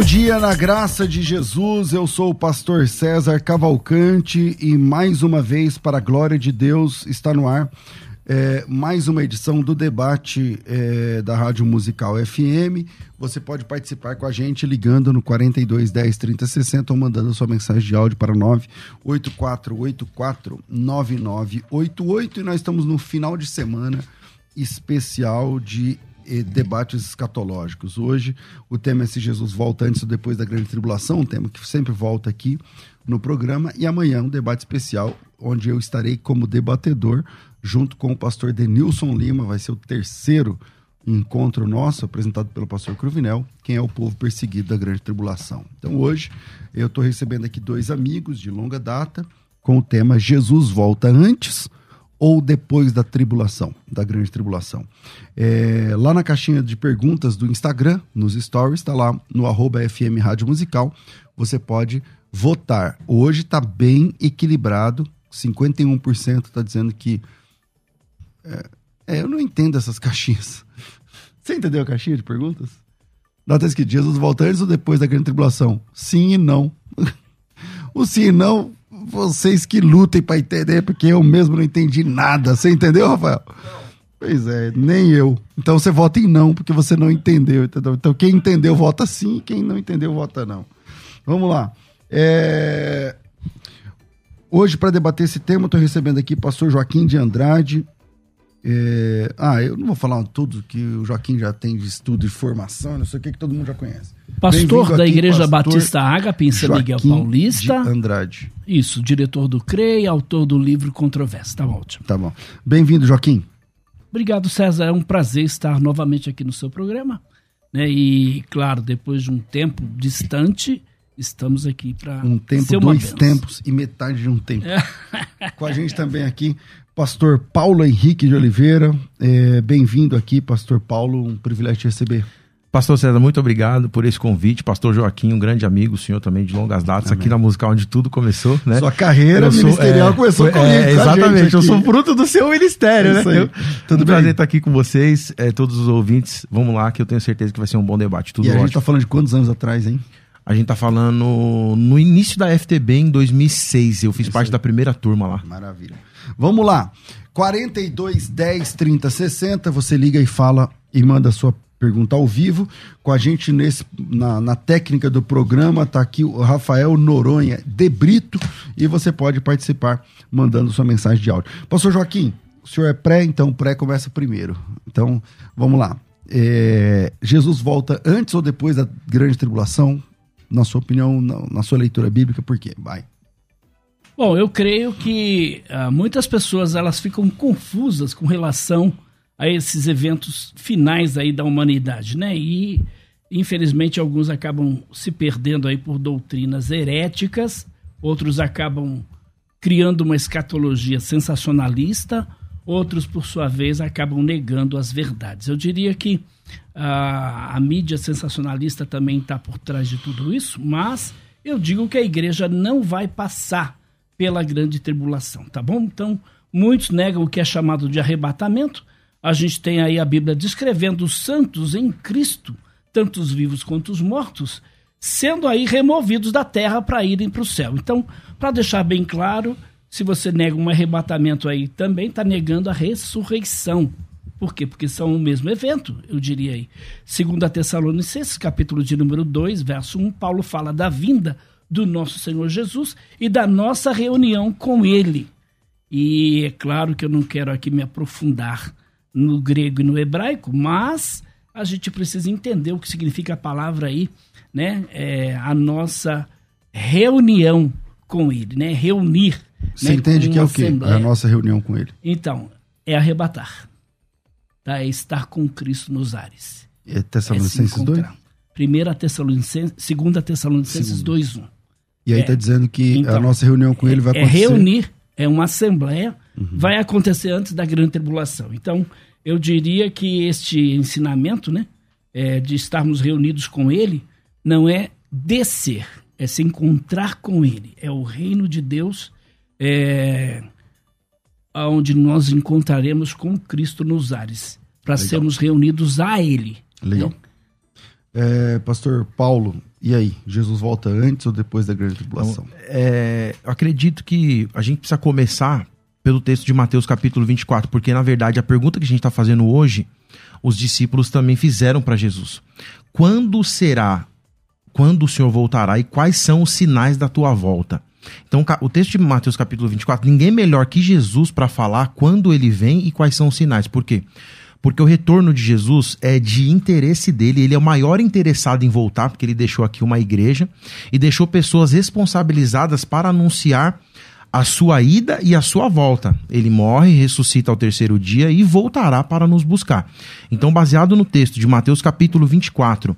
Bom dia na graça de Jesus. Eu sou o pastor César Cavalcante e mais uma vez, para a glória de Deus, está no ar é, mais uma edição do debate é, da Rádio Musical FM. Você pode participar com a gente ligando no 42 10 30 60 ou mandando sua mensagem de áudio para 98484 9988. E nós estamos no final de semana especial de debates escatológicos. Hoje o tema é se Jesus volta antes ou depois da grande tribulação, um tema que sempre volta aqui no programa. E amanhã um debate especial onde eu estarei como debatedor junto com o pastor Denilson Lima. Vai ser o terceiro encontro nosso, apresentado pelo pastor Cruvinel, quem é o povo perseguido da grande tribulação. Então hoje eu estou recebendo aqui dois amigos de longa data com o tema Jesus volta antes ou depois da tribulação, da grande tribulação. É, lá na caixinha de perguntas do Instagram, nos stories, está lá no arroba FM Rádio Musical, você pode votar. Hoje está bem equilibrado, 51% está dizendo que... É, é, eu não entendo essas caixinhas. Você entendeu a caixinha de perguntas? Lá está escrito, Jesus volta ou depois da grande tribulação? Sim e não. O sim e não vocês que lutem para entender, porque eu mesmo não entendi nada. Você entendeu, Rafael? Pois é, nem eu. Então você vota em não, porque você não entendeu, entendeu? Então quem entendeu vota sim, quem não entendeu vota não. Vamos lá. É... Hoje, para debater esse tema, estou recebendo aqui o pastor Joaquim de Andrade, é... Ah, eu não vou falar tudo que o Joaquim já tem de estudo e formação, não sei o que, que todo mundo já conhece. Pastor da aqui, Igreja Batista Ágape em São Miguel Paulista. Andrade. Isso, diretor do CREI, autor do livro Controvérsia. Tá ótimo. Tá bom. Bem-vindo, Joaquim. Obrigado, César. É um prazer estar novamente aqui no seu programa. Né? E, claro, depois de um tempo distante, estamos aqui para. Um tempo, dois tempos e metade de um tempo. É. Com a gente também aqui, pastor Paulo Henrique de Oliveira. É, Bem-vindo aqui, pastor Paulo. Um privilégio te receber. Pastor César, muito obrigado por esse convite. Pastor Joaquim, um grande amigo, o senhor também de longas datas Amém. aqui na musical onde tudo começou, né? Sua carreira eu ministerial sou, é, começou é, comigo. É, exatamente, eu sou fruto do seu ministério, né? Eu, tudo um bem? prazer estar aqui com vocês, é, todos os ouvintes. Vamos lá, que eu tenho certeza que vai ser um bom debate. Tudo e a ótimo. gente tá falando de quantos anos atrás, hein? A gente tá falando no início da FTB em 2006. Eu fiz Isso parte aí. da primeira turma lá. Maravilha. Vamos lá. 42 10 30 60. Você liga e fala e manda a sua pergunta ao vivo. Com a gente nesse, na, na técnica do programa está aqui o Rafael Noronha de Brito e você pode participar mandando sua mensagem de áudio. Pastor Joaquim, o senhor é pré, então pré começa primeiro. Então, vamos lá. É, Jesus volta antes ou depois da grande tribulação? Na sua opinião, na, na sua leitura bíblica, por quê? Vai. Bom, eu creio que uh, muitas pessoas elas ficam confusas com relação a esses eventos finais aí da humanidade, né? E infelizmente alguns acabam se perdendo aí por doutrinas heréticas, outros acabam criando uma escatologia sensacionalista, outros por sua vez acabam negando as verdades. Eu diria que a, a mídia sensacionalista também está por trás de tudo isso, mas eu digo que a igreja não vai passar pela grande tribulação, tá bom? Então, muitos negam o que é chamado de arrebatamento. A gente tem aí a Bíblia descrevendo os santos em Cristo, tanto os vivos quanto os mortos, sendo aí removidos da terra para irem para o céu. Então, para deixar bem claro, se você nega um arrebatamento aí, também está negando a ressurreição. Por quê? Porque são o mesmo evento, eu diria aí. Segundo a Tessalonicenses, capítulo de número 2, verso 1, Paulo fala da vinda do nosso Senhor Jesus e da nossa reunião com Ele. E é claro que eu não quero aqui me aprofundar no grego e no hebraico, mas a gente precisa entender o que significa a palavra aí, né? É a nossa reunião com Ele, né? Reunir. Você né, entende que é o quê? assembleia. É a nossa reunião com ele. Então, é arrebatar. Tá? É estar com Cristo nos ares. É É Tessalonicenses se 2? encontrar. Primeira Tessalonicenses, segunda Tessalonicenses Segundo. 2:1. E aí É. tá dizendo que a Então, nossa reunião com ele vai é acontecer. Uhum. reunir, é uma assembleia, vai acontecer antes da grande tribulação. Então, eu diria que este ensinamento, né, é, de estarmos reunidos com ele, não é descer, é se encontrar com ele. É o reino de Deus, é, onde nós encontraremos com Cristo nos ares, para sermos reunidos a ele. Legal. É, Pastor Paulo, e aí? Jesus volta antes ou depois da grande tribulação? É, eu acredito que a gente precisa começar pelo texto de Mateus capítulo 24, porque na verdade a pergunta que a gente está fazendo hoje, os discípulos também fizeram para Jesus. Quando será, quando o Senhor voltará e quais são os sinais da tua volta? Então, o texto de Mateus capítulo 24, ninguém melhor que Jesus para falar quando ele vem e quais são os sinais. Por quê? Porque o retorno de Jesus é de interesse dele, ele é o maior interessado em voltar, porque ele deixou aqui uma igreja e deixou pessoas responsabilizadas para anunciar a sua ida e a sua volta. Ele morre, ressuscita ao terceiro dia e voltará para nos buscar. Então, baseado no texto de Mateus capítulo 24,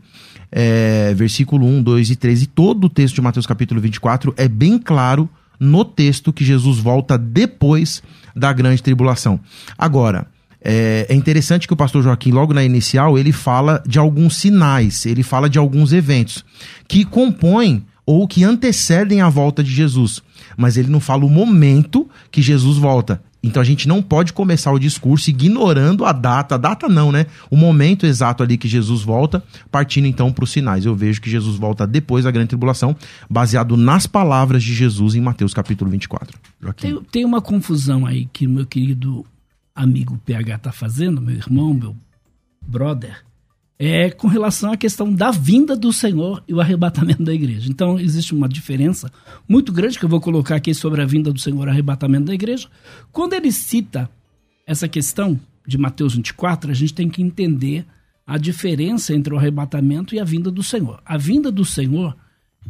é, versículo 1, 2 e 3, e todo o texto de Mateus capítulo 24 é bem claro no texto que Jesus volta depois da grande tribulação. Agora, é, é interessante que o pastor Joaquim, logo na inicial, ele fala de alguns sinais, ele fala de alguns eventos que compõem ou que antecedem a volta de Jesus. Mas ele não fala o momento que Jesus volta. Então a gente não pode começar o discurso ignorando a data, a data não, né? O momento exato ali que Jesus volta, partindo então para os sinais. Eu vejo que Jesus volta depois da grande tribulação, baseado nas palavras de Jesus em Mateus capítulo 24. Joaquim. Tem, tem uma confusão aí que meu querido amigo PH está fazendo, meu irmão, meu brother, é com relação à questão da vinda do Senhor e o arrebatamento da igreja. Então, existe uma diferença muito grande que eu vou colocar aqui sobre a vinda do Senhor e o arrebatamento da igreja. Quando ele cita essa questão de Mateus 24, a gente tem que entender a diferença entre o arrebatamento e a vinda do Senhor. A vinda do Senhor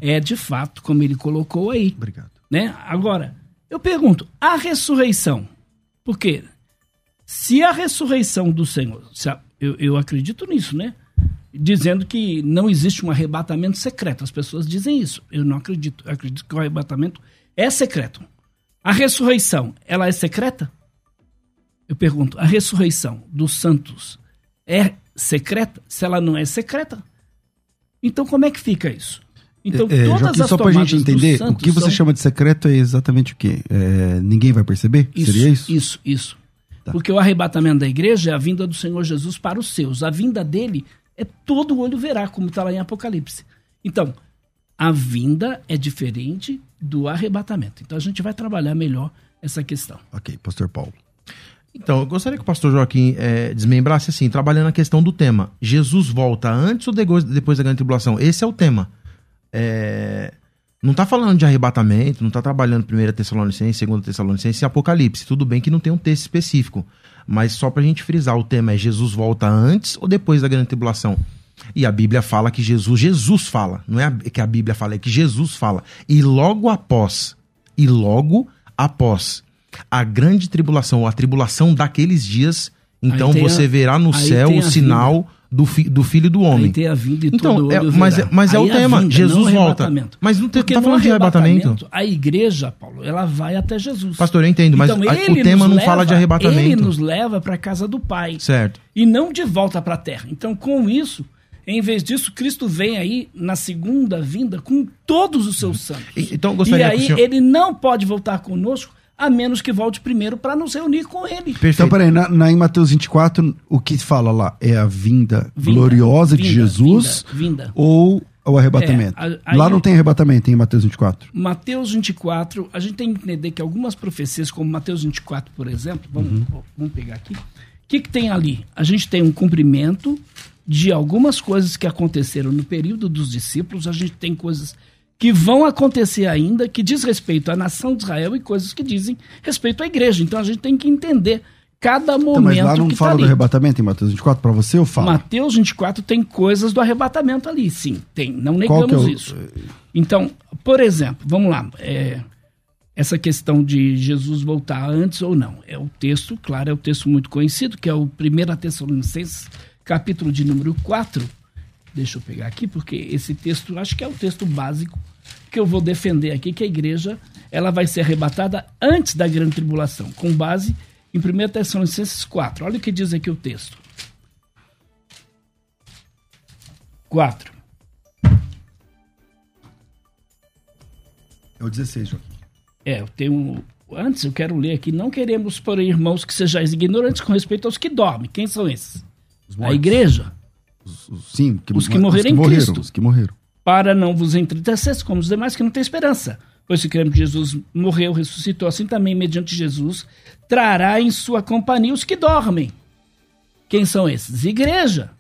é, de fato, como ele colocou aí, Obrigado. né? Agora, eu pergunto, a ressurreição, por quê? Se a ressurreição do Senhor, se a- eu, eu acredito nisso, né? Dizendo que não existe um arrebatamento secreto. As pessoas dizem isso. Eu não acredito. Eu acredito que o arrebatamento é secreto. A ressurreição, ela é secreta? Eu pergunto, a ressurreição dos santos é secreta? Se ela não é secreta, então como é que fica isso? Então, É, todas Joaquim, as só pra tomadas gente entender, o que você são- chama de secreto é exatamente o quê? É, ninguém vai perceber? Seria isso? Isso, isso. Tá. Porque o arrebatamento da igreja é a vinda do Senhor Jesus para os seus. A vinda dele é todo olho verá, como está lá em Apocalipse. Então, a vinda é diferente do arrebatamento. Então, a gente vai trabalhar melhor essa questão. Ok, pastor Paulo. Então, eu gostaria que o pastor Joaquim eh, desmembrasse assim, trabalhando a questão do tema. Jesus volta antes ou depois, depois da grande tribulação? Esse é o tema. É, não tá falando de arrebatamento, não tá trabalhando 1 Tessalonicense, 2 Tessalonicense e Apocalipse. Tudo bem que não tem um texto específico. Mas só pra gente frisar, o tema é Jesus volta antes ou depois da grande tribulação? E a Bíblia fala que Jesus, Jesus fala, não é a- que a Bíblia fala, é que Jesus fala. E logo após, e logo após a grande tribulação, ou a tribulação daqueles dias, então você a- verá no céu o a sinal do, fi- do Filho do Homem. Aí tem a vinda e Então, todo é- olho mas é- mas é o tema, vinda, Jesus não o volta. Mas não tem- tá falando de arrebatamento? A igreja, Paulo, ela vai até Jesus. Pastor, eu entendo, mas Então, a- o tema não fala de leva- arrebatamento. Ele nos leva para a casa do Pai. Certo. e não de volta para a terra. Então, com isso, em vez disso, Cristo vem aí na segunda vinda com todos os seus santos. E- então, gostaria e aí senhor- ele não pode voltar conosco a menos que volte primeiro para nos reunir com ele. Perfeito. Então, peraí, na, na, em Mateus 24, o que fala lá? É a vinda, Vinda, gloriosa de vinda, Jesus vinda, vinda. ou o arrebatamento? É, a- aí- lá não tem arrebatamento em Mateus 24. Mateus 24, a gente tem que entender que algumas profecias, como Mateus 24, por exemplo, vamos, vamos pegar aqui. O que, que tem ali? A gente tem um cumprimento de algumas coisas que aconteceram no período dos discípulos, a gente tem coisas que vão acontecer ainda, que diz respeito à nação de Israel e coisas que dizem respeito à igreja. Então a gente tem que entender cada Então, momento mas lá não que fala tá do arrebatamento em Mateus 24 para você ou fala? Mateus 24 tem coisas do arrebatamento ali, sim, tem, não negamos é o- isso. Então, por exemplo, vamos lá, é, essa questão de Jesus voltar antes ou não. É o texto, claro, é o texto muito conhecido, que é o 1 Tessalonicenses, capítulo de número 4. Deixa eu pegar aqui, porque esse texto, acho que é o texto básico que eu vou defender aqui, que a igreja ela vai ser arrebatada antes da grande tribulação, com base em 1 Tessalonicenses 4. Olha o que diz aqui o texto. 4. É o 16, Joaquim. É, eu tenho. Antes, eu quero ler aqui. Não queremos, porém, irmãos, que sejais ignorantes com respeito aos que dormem. Quem são esses? A igreja. Os, os, sim, que, os que morreram em morreram, Cristo. Os que morreram. Para não vos entristecer como os demais que não têm esperança. Pois se cremos que Jesus morreu, ressuscitou, assim também, mediante Jesus, trará em sua companhia os que dormem. Quem são esses? Igreja.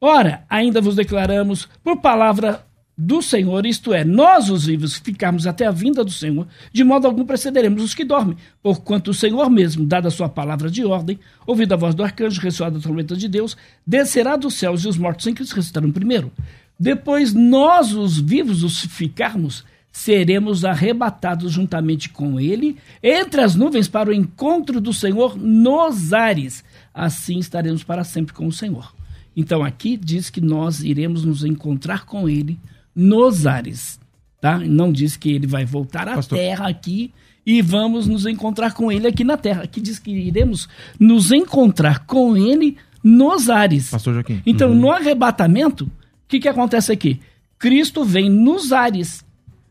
Ora, ainda vos declaramos por palavra do Senhor, isto é, nós os vivos ficarmos até a vinda do Senhor, de modo algum precederemos os que dormem, porquanto o Senhor mesmo, dada a sua palavra de ordem, ouvindo a voz do arcanjo, ressoada a trombeta de Deus, descerá dos céus e os mortos em Cristo ressuscitarão primeiro. Depois nós os vivos os ficarmos, seremos arrebatados juntamente com ele entre as nuvens para o encontro do Senhor nos ares. Assim estaremos para sempre com o Senhor. Então aqui diz que nós iremos nos encontrar com ele nos ares, tá? Não diz que ele vai voltar à Pastor. terra aqui e vamos nos encontrar com ele aqui na terra. Aqui diz que iremos nos encontrar com ele nos ares. Pastor Joaquim. Então, uhum. no arrebatamento, o que, que acontece aqui? Cristo vem nos ares.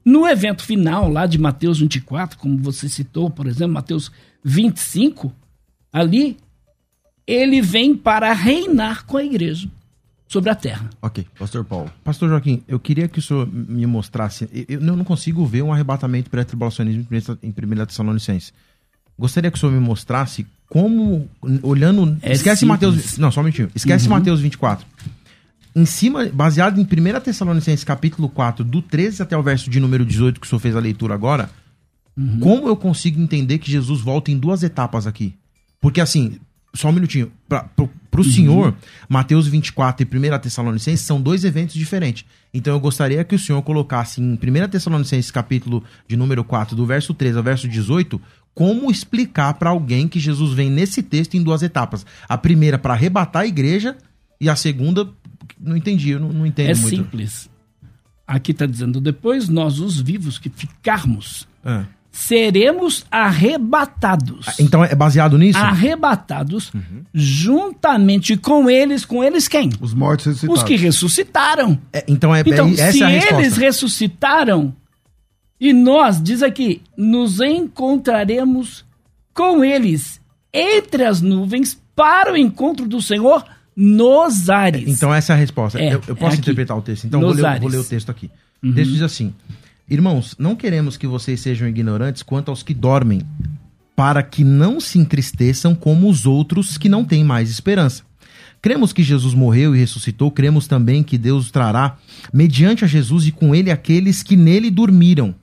No evento final lá de Mateus 24, como você citou, por exemplo, Mateus 25, ali ele vem para reinar com a igreja sobre a terra. Ok, Pastor Paulo. Pastor Joaquim, eu queria que o senhor me mostrasse. Eu, não consigo ver um arrebatamento pré-tribulacionismo em 1 Tessalonicenses. Gostaria que o senhor me mostrasse como, olhando. É esquece simples. Mateus. Não, só um minutinho. Esquece uhum. Mateus 24 em cima, baseado em 1 Tessalonicenses capítulo 4, do 13 até o verso de número 18, que o senhor fez a leitura agora, uhum. como eu consigo entender que Jesus volta em duas etapas aqui? Porque assim, só um minutinho, para o uhum. senhor, Mateus 24 e 1 Tessalonicenses são dois eventos diferentes. Então eu gostaria que o senhor colocasse em 1 Tessalonicenses capítulo de número 4, do verso 13 ao verso 18, como explicar para alguém que Jesus vem nesse texto em duas etapas. A primeira para arrebatar a igreja e a segunda não entendi, eu não, não entendo é muito. É simples. Aqui está dizendo, depois nós, os vivos que ficarmos, é. Seremos arrebatados. Ah, então é baseado nisso? Arrebatados uhum. juntamente com eles, com eles quem? Os mortos ressuscitados. Os que ressuscitaram. É, então é, então, essa se é a resposta. eles ressuscitaram e nós, diz aqui, nos encontraremos com eles entre as nuvens para o encontro do Senhor nos ares. Então essa é a resposta. É, eu, eu, posso é interpretar o texto. Então vou ler, vou ler, o texto aqui. Uhum. O texto diz assim: Irmãos, não queremos que vocês sejam ignorantes quanto aos que dormem, para que não se entristeçam como os outros que não têm mais esperança. Cremos que Jesus morreu e ressuscitou, cremos também que Deus trará, mediante a Jesus e com ele, aqueles que nele dormiram.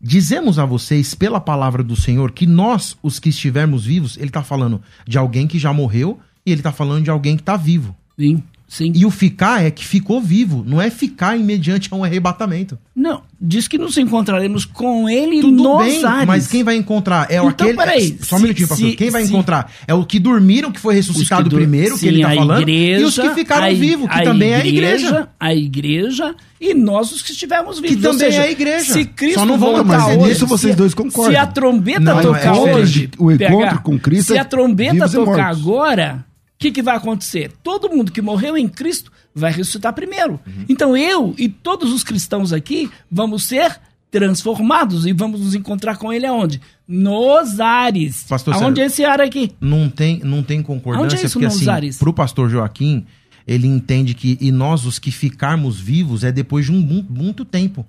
Dizemos a vocês, pela palavra do Senhor, que nós, os que estivermos vivos, ele está falando de alguém que já morreu e ele está falando de alguém que está vivo. Sim, sim. E o ficar é que ficou vivo, não é ficar mediante a um arrebatamento. Não, diz que nos encontraremos com ele Tudo nos bem, ares. Mas quem vai encontrar é então, aquele. Peraí, só um minutinho, pastor. Quem vai se, encontrar é o que dormiram, que foi ressuscitado que primeiro, sim, que ele está falando, igreja, e os que ficaram vivos, que também igreja, é a igreja. A igreja e nós os que estivermos vivos. Que também seja, é a igreja. Se Cristo Só não voltar mas hoje, nisso vocês dois concordam. Se a trombeta não, tocar é hoje, o encontro com Cristo. Se a trombeta tocar agora, o que, que, vai acontecer? Todo mundo que morreu em Cristo vai ressuscitar primeiro. Uhum. Então eu e todos os cristãos aqui vamos ser transformados e vamos nos encontrar com ele aonde? Nos ares. Pastor aonde é esse ar aqui? Não tem, não tem concordância, é isso, porque assim, ares? pro pastor Joaquim, ele entende que e nós os que ficarmos vivos é depois de um muito tempo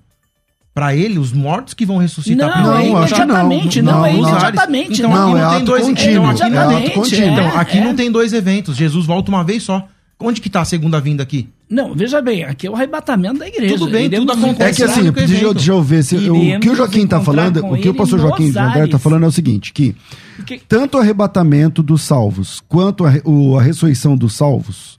para ele, os mortos que vão ressuscitar não, primeiro. Não, imediatamente, não, não, é imediatamente. Então não, aqui não, é tem dois contínuo, então, aqui, é não, contínuo. então, aqui é. não tem dois eventos. Jesus volta uma vez só. Onde que tá a segunda vinda aqui? Não, veja bem, aqui é o arrebatamento da igreja. Tudo bem, Iremos tudo acontece. É que assim, deixa eu, deixa eu ver se o que o Joaquim está falando, o que o pastor Joaquim André está falando é o seguinte, que Porque... tanto o arrebatamento dos salvos quanto a, o, a ressurreição dos salvos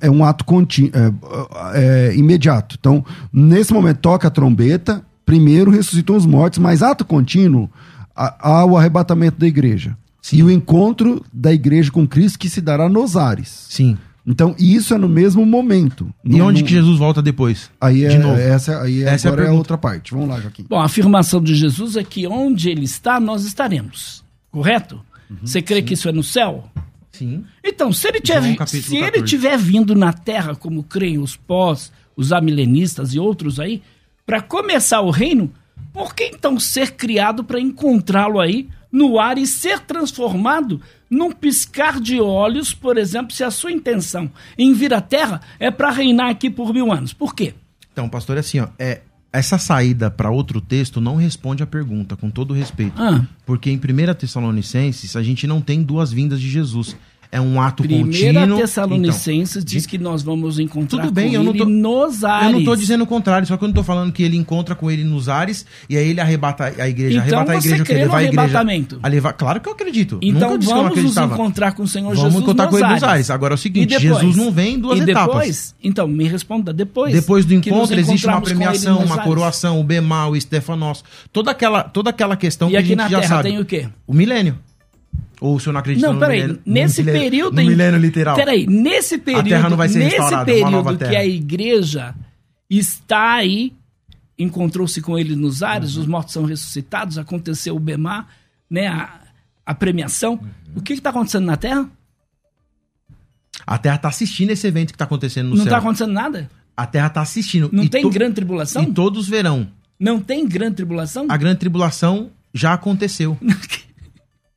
é um ato contínuo, é, é, imediato. Então, nesse momento toca a trombeta, primeiro ressuscitou os mortos, mas ato contínuo há o arrebatamento da igreja. Sim. E o encontro da igreja com Cristo que se dará nos ares. Sim. Então, isso é no mesmo momento. E onde não- que Jesus volta depois? Aí é, De novo. essa, aí Essa é a agora é, a pergunta. outra parte. Vamos lá, Joaquim. Bom, a afirmação de Jesus é que onde ele está, nós estaremos. Correto? Uhum, Você crê que isso é no céu? Sim. Então, se ele tiver, João se ele 14. tiver vindo na Terra, como creem os pós, os amilenistas e outros aí, para começar o reino, por que então ser criado para encontrá-lo aí no ar e ser transformado num piscar de olhos, por exemplo, se a sua intenção em vir à Terra é para reinar aqui por mil anos? Por quê? Então, pastor, é assim, ó, é, essa saída para outro texto não responde à pergunta, com todo respeito. Ah. Porque em 1 Tessalonicenses a gente não tem duas vindas de Jesus. É um ato Primeira contínuo. Tessalonicenses diz de- que nós vamos encontrar Tudo bem, eu não tô- nos ares. Eu não tô dizendo o contrário, só que eu não tô falando que ele encontra com ele nos ares e aí ele arrebata a igreja. Então arrebata a igreja, crê no a igreja arrebatamento? a levar. Claro que eu acredito. Então Nunca disse que eu não vamos nos encontrar com o Senhor Vamos Jesus encontrar nos com ele nos ares. Agora é o seguinte, E depois? Jesus não vem em duas e etapas. depois? Então, me responda, depois. Depois do que encontro existe uma premiação, uma ares. coroação, o Bemal, o Stefanos, toda aquela, toda aquela questão E que a aqui gente na já Terra sabe. tem o quê? O milênio. Ou o senhor não acredita Não, no peraí, milênio? no nesse milênio- período... No milênio literal. Peraí, nesse período... Terra não vai ser nesse restaurada, uma nova período que a igreja está aí, encontrou-se com ele nos ares, Uhum. os mortos são ressuscitados, aconteceu o Bemar, né, a, a premiação. Uhum. O que está acontecendo na Terra? A Terra tá assistindo esse evento que tá acontecendo no não céu. está acontecendo nada? A Terra tá assistindo. Não E tem grande tribulação? E todos verão. Não tem grande tribulação? A grande tribulação já aconteceu.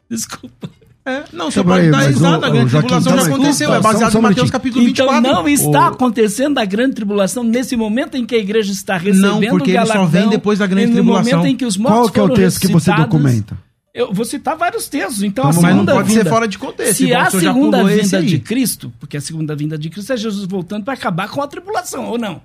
Desculpa. É, não, você Então, pode peraí, dar risada. A grande Joaquim, tribulação tá, já aconteceu. É só- baseado só em um Mateus capítulo Então 24. não está O- acontecendo a grande tribulação nesse momento em que a igreja está recebendo Não, porque o ele só vem depois da grande e no tribulação. momento em que os mortos Qual que é o texto que você documenta? Eu vou citar vários textos. Então, Então, a mas Mas não segunda pode vinda, ser fora de contexto. Se a segunda vinda aí. de Cristo, porque a segunda vinda de Cristo é Jesus voltando para acabar com a tribulação, ou não?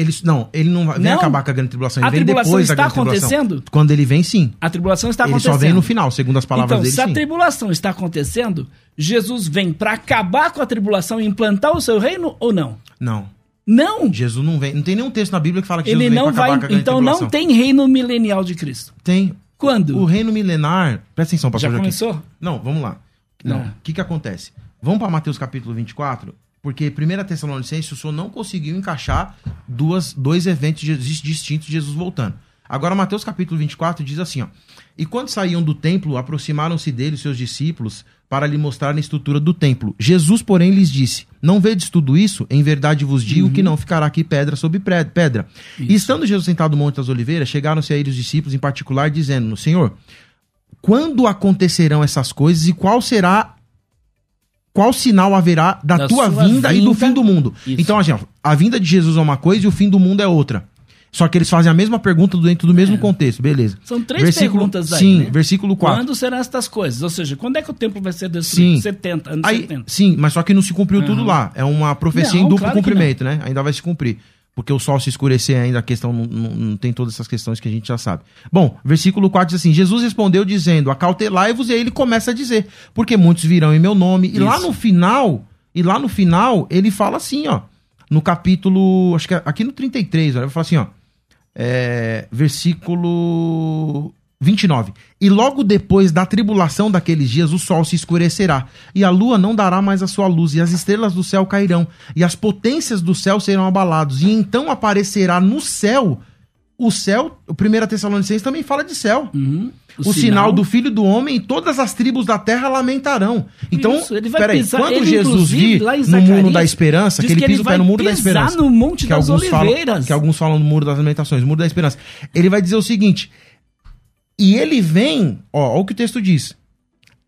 Ele, não, ele não vai- vem Não. acabar com a grande tribulação. Ele A vem tribulação depois da está grande tribulação. acontecendo? Quando ele vem, sim. A tribulação está ele acontecendo. só vem no final, segundo as palavras então, dele, se a sim. tribulação está acontecendo, Jesus vem para acabar com a tribulação e implantar o seu reino ou não? Não. Não. Jesus não vem. Não tem nenhum texto na Bíblia que fala que Ele Jesus vem não acabar vai. com a grande Então tribulação. não tem reino milenial de Cristo. Tem. Quando? O reino milenar. Presta atenção, pastor Já começou? Não, vamos lá. Não. O Não. que que acontece? Vamos para Mateus capítulo 24, porque 1 Tessalonicenses o senhor não conseguiu encaixar duas, dois eventos dis- distintos de Jesus voltando. Agora, Mateus capítulo 24 diz assim, ó. E quando saíam do templo, aproximaram-se dele seus discípulos para lhe mostrar a estrutura do templo. Jesus, porém, lhes disse: Não vedes tudo isso? Em verdade vos digo que não ficará aqui pedra sobre pedra. E estando Jesus sentado no Monte das Oliveiras, chegaram-se a ele os discípulos em particular, dizendo: Senhor, quando acontecerão essas coisas e qual será qual sinal haverá da, Da tua sua vinda, e do vinda. fim do mundo. Isso. Então, assim, ó, a vinda de Jesus é uma coisa e o fim do mundo é outra. Só que eles fazem a mesma pergunta dentro do mesmo contexto, beleza. São três versículo, perguntas aí, Sim, né? versículo 4. Quando serão estas coisas? Ou seja, quando é que o templo vai ser destruído? Sim. 70, anos Aí, 70. sim, mas só que não se cumpriu tudo lá. É uma profecia Não, em duplo claro cumprimento, né? Ainda vai se cumprir. Porque o sol se escurecer ainda, a questão não, não- não tem todas essas questões que a gente já sabe. Bom, versículo 4 diz assim: Jesus respondeu dizendo: Acautelai-vos, e aí ele começa a dizer, porque muitos virão em meu nome. E lá Isso. no final, e lá no final, ele fala assim, ó. No capítulo. Acho que é aqui no 33, olha, ele fala assim, ó. É, versículo 29. E logo depois da tribulação daqueles dias, o sol se escurecerá, e a lua não dará mais a sua luz, e as estrelas do céu cairão, e as potências do céu serão abalados, e então aparecerá no céu o céu. O 1 Tessalonicenses também fala de céu. Uhum. O, sinal, do filho do homem e todas as tribos da terra lamentarão. Então, Isso, ele vai peraí, pisar- quando ele, Jesus vir no muro da esperança, que ele que ele pisa o pé no muro da esperança. no Monte que das Oliveiras. Falam, que alguns falam no muro das lamentações, muro da esperança. Ele vai dizer o seguinte: e ele vem, ó, olha o que o texto diz.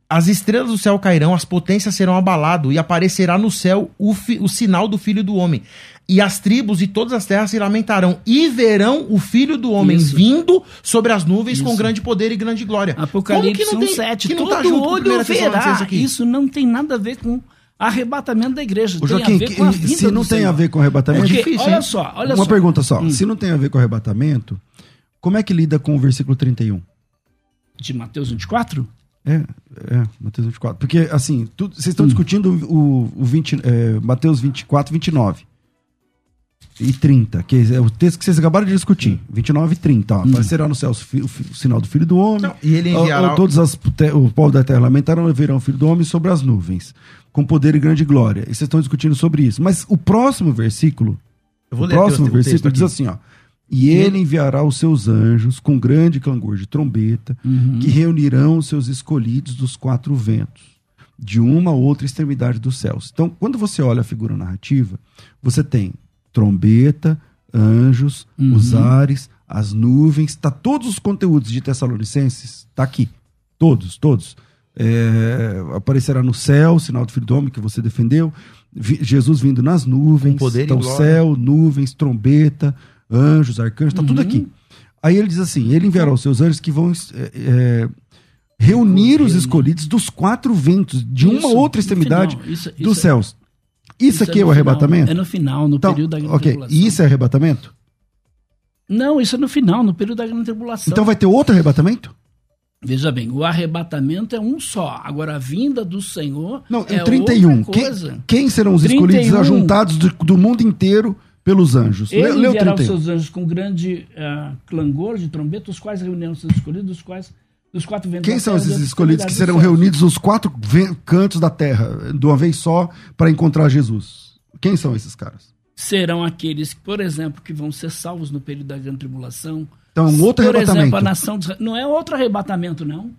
As estrelas do céu cairão, as potências serão abaladas, e aparecerá no céu o, fi- o sinal do Filho do Homem. E as tribos e todas as terras se lamentarão, e verão o Filho do Homem Isso. vindo sobre as nuvens com Isso. grande poder e grande glória. Apocalipse Como que não tem- 1,7. que não Todo tá junto com olho 1 verá. Isso não tem nada a ver com arrebatamento da igreja. Ô, tem Joaquim, a ver com a se não do tem a Senhor. ver com arrebatamento. Porque, difícil, olha hein? só, olha Uma só. pergunta só. Hum. Se não tem a ver com arrebatamento, como é que lida com o versículo 31? De Mateus 24? É, é, Mateus 24. Porque, assim, tu- vocês Hum. estão discutindo o, o 20, é, Mateus 24, 29. e 30, que é o texto que vocês acabaram de discutir. 29 e 30. Ó, Aparecerá no céu o, fi- o sinal do Filho do Homem. Não, e ele enviará- todos as, o povo da terra lamentarão e verão o Filho do Homem sobre as nuvens, com poder e grande glória. E vocês estão discutindo sobre isso. Mas o próximo versículo, Eu vou o próximo o- versículo diz assim, ó. E ele enviará os seus anjos com grande clangor de trombeta, que reunirão os seus escolhidos dos quatro ventos, de uma a outra extremidade dos céus. Então, quando você olha a figura narrativa, você tem trombeta, anjos, os ares, as nuvens, tá todos os conteúdos de Tessalonicenses, tá aqui. Todos, todos. É, aparecerá no céu, o sinal do Filho do Homem que você defendeu. Vi- Jesus vindo nas nuvens. Então, céu, nuvens, trombeta, anjos, arcanjos, tá tudo aqui. Aí ele diz assim: ele enviará os seus anjos que vão é, é, reunir os escolhidos dos quatro ventos, de uma Isso, outra no extremidade final. Isso- dos isso- céus. Isso, aqui é, no o final, arrebatamento? É no final, no então, período da grande ok. tribulação. E isso é arrebatamento? Não, isso é no final, no período da grande tribulação. Então vai ter outro arrebatamento? Veja bem, o arrebatamento é um só. Agora, a vinda do Senhor Não, é em 31. outra Quem, coisa. quem serão os 31. escolhidos ajuntados do, do mundo inteiro pelos anjos? Ele o enviará os 31. seus anjos com grande ah, clangor de trombeta, os quais reunirão os seus escolhidos, dos quais dos quatro ventos Quem são esses escolhidos que serão reunidos nos quatro cantos da terra, de uma vez só, para encontrar Jesus? Quem são esses caras? Serão aqueles, por exemplo, que vão ser salvos no período da grande tribulação. Então, um outro por arrebatamento. exemplo, a nação de. Não é outro arrebatamento, não.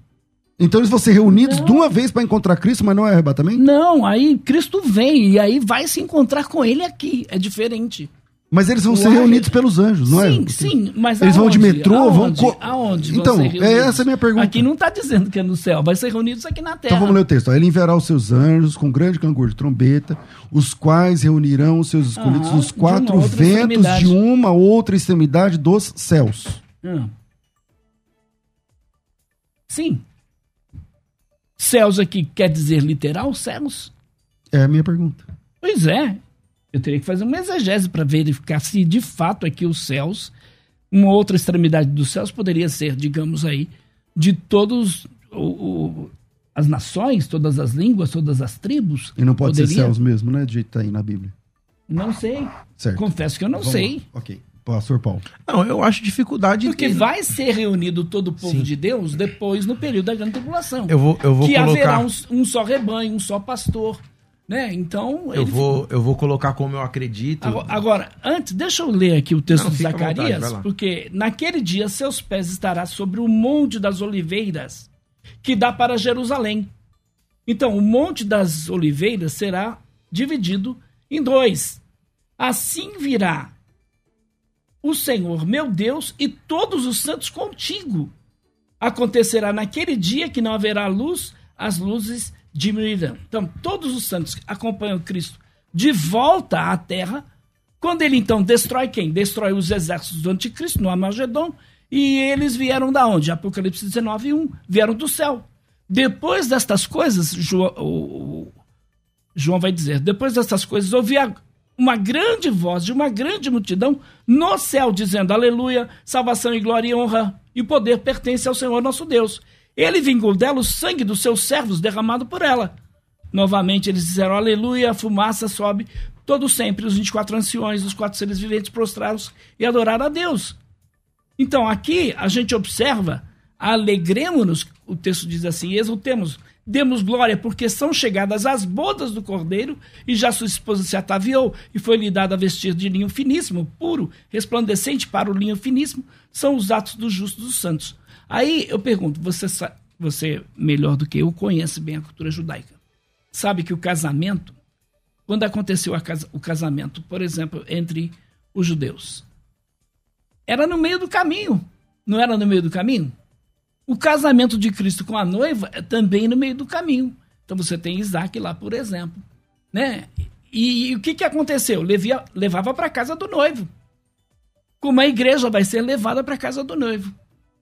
Então eles vão ser reunidos Não. de uma vez para encontrar Cristo, mas não é arrebatamento? Não, aí Cristo vem e aí vai se encontrar com ele aqui. É diferente. Mas eles vão ser Uai. reunidos pelos anjos, não sim, é? sim, mas Eles vão de aonde? metrô, vão Aonde? co- Aonde vão Então, é essa a minha pergunta. Aqui não está dizendo que é no céu, vai ser reunidos aqui na terra. Então vamos ler o texto. Ele enviará os seus anjos com grande clangor de trombeta, os quais reunirão os seus escolhidos dos de quatro outra ventos de uma outra extremidade dos céus. Ah. Sim. Céus aqui quer dizer literal céus? É a minha pergunta. Pois é. Eu teria que fazer uma exegese para verificar se de fato aqui os céus, uma outra extremidade dos céus poderia ser, digamos aí, de todos o- o- as nações, todas as línguas, todas as tribos. E não pode ser Poderia? céus mesmo, né? Do jeito que tá aí na Bíblia. Não sei. Certo. Confesso que eu não Vamos sei. lá. Ok. Pastor Paulo. Não, eu acho dificuldade Porque de- vai ser reunido todo o povo Sim. de Deus depois no período da grande tribulação. Eu vou, eu vou que haverá colocar. um, um só rebanho, um só pastor. Né? Então. Eu vou, eu vou colocar como eu acredito. Agora, agora, antes, deixa eu ler aqui o texto Não, de vontade, Zacarias, lá. porque naquele dia seus pés estará sobre o monte das oliveiras, que dá para Jerusalém. Então, o monte das oliveiras será dividido em dois. Assim virá o Senhor, meu Deus, e todos os santos contigo. Acontecerá naquele dia que não haverá luz, as luzes diminuirão. Então, todos os santos que acompanham Cristo de volta à terra, quando ele então destrói quem? Destrói os exércitos do anticristo no Armagedon, e eles vieram da onde? Apocalipse 19, 1. Vieram do céu. Depois destas coisas, João, o- João vai dizer: depois destas coisas, ouvi a- uma grande voz de uma grande multidão no céu, dizendo: Aleluia, salvação e glória e honra e poder pertence ao Senhor nosso Deus. Ele vingou dela o sangue dos seus servos derramado por ela. Novamente eles disseram: Aleluia, a fumaça sobe. Todo sempre, os 24 anciões, os quatro seres viventes prostraram-se e adoraram a Deus. Então, aqui a gente observa, alegremos-nos, o texto diz assim, exultemos, demos glória, porque são chegadas as bodas do cordeiro, e já sua esposa se ataviou, e foi-lhe dada a vestir de linho finíssimo, puro, resplandecente para o linho finíssimo, são os atos dos justos dos santos. Aí eu pergunto, você, você melhor do que eu, conhece bem a cultura judaica. Sabe que o casamento, quando aconteceu casa- o casamento, por exemplo, entre os judeus, era no meio do caminho. Não era no meio do caminho? O casamento de Cristo com a noiva é também no meio do caminho. Então você tem Isaac lá, por exemplo. Né? E, e o que, que aconteceu? Levia, levava para casa do noivo. Como a igreja vai ser levada para casa do noivo,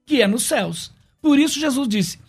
que é nos céus. Por isso Jesus disse: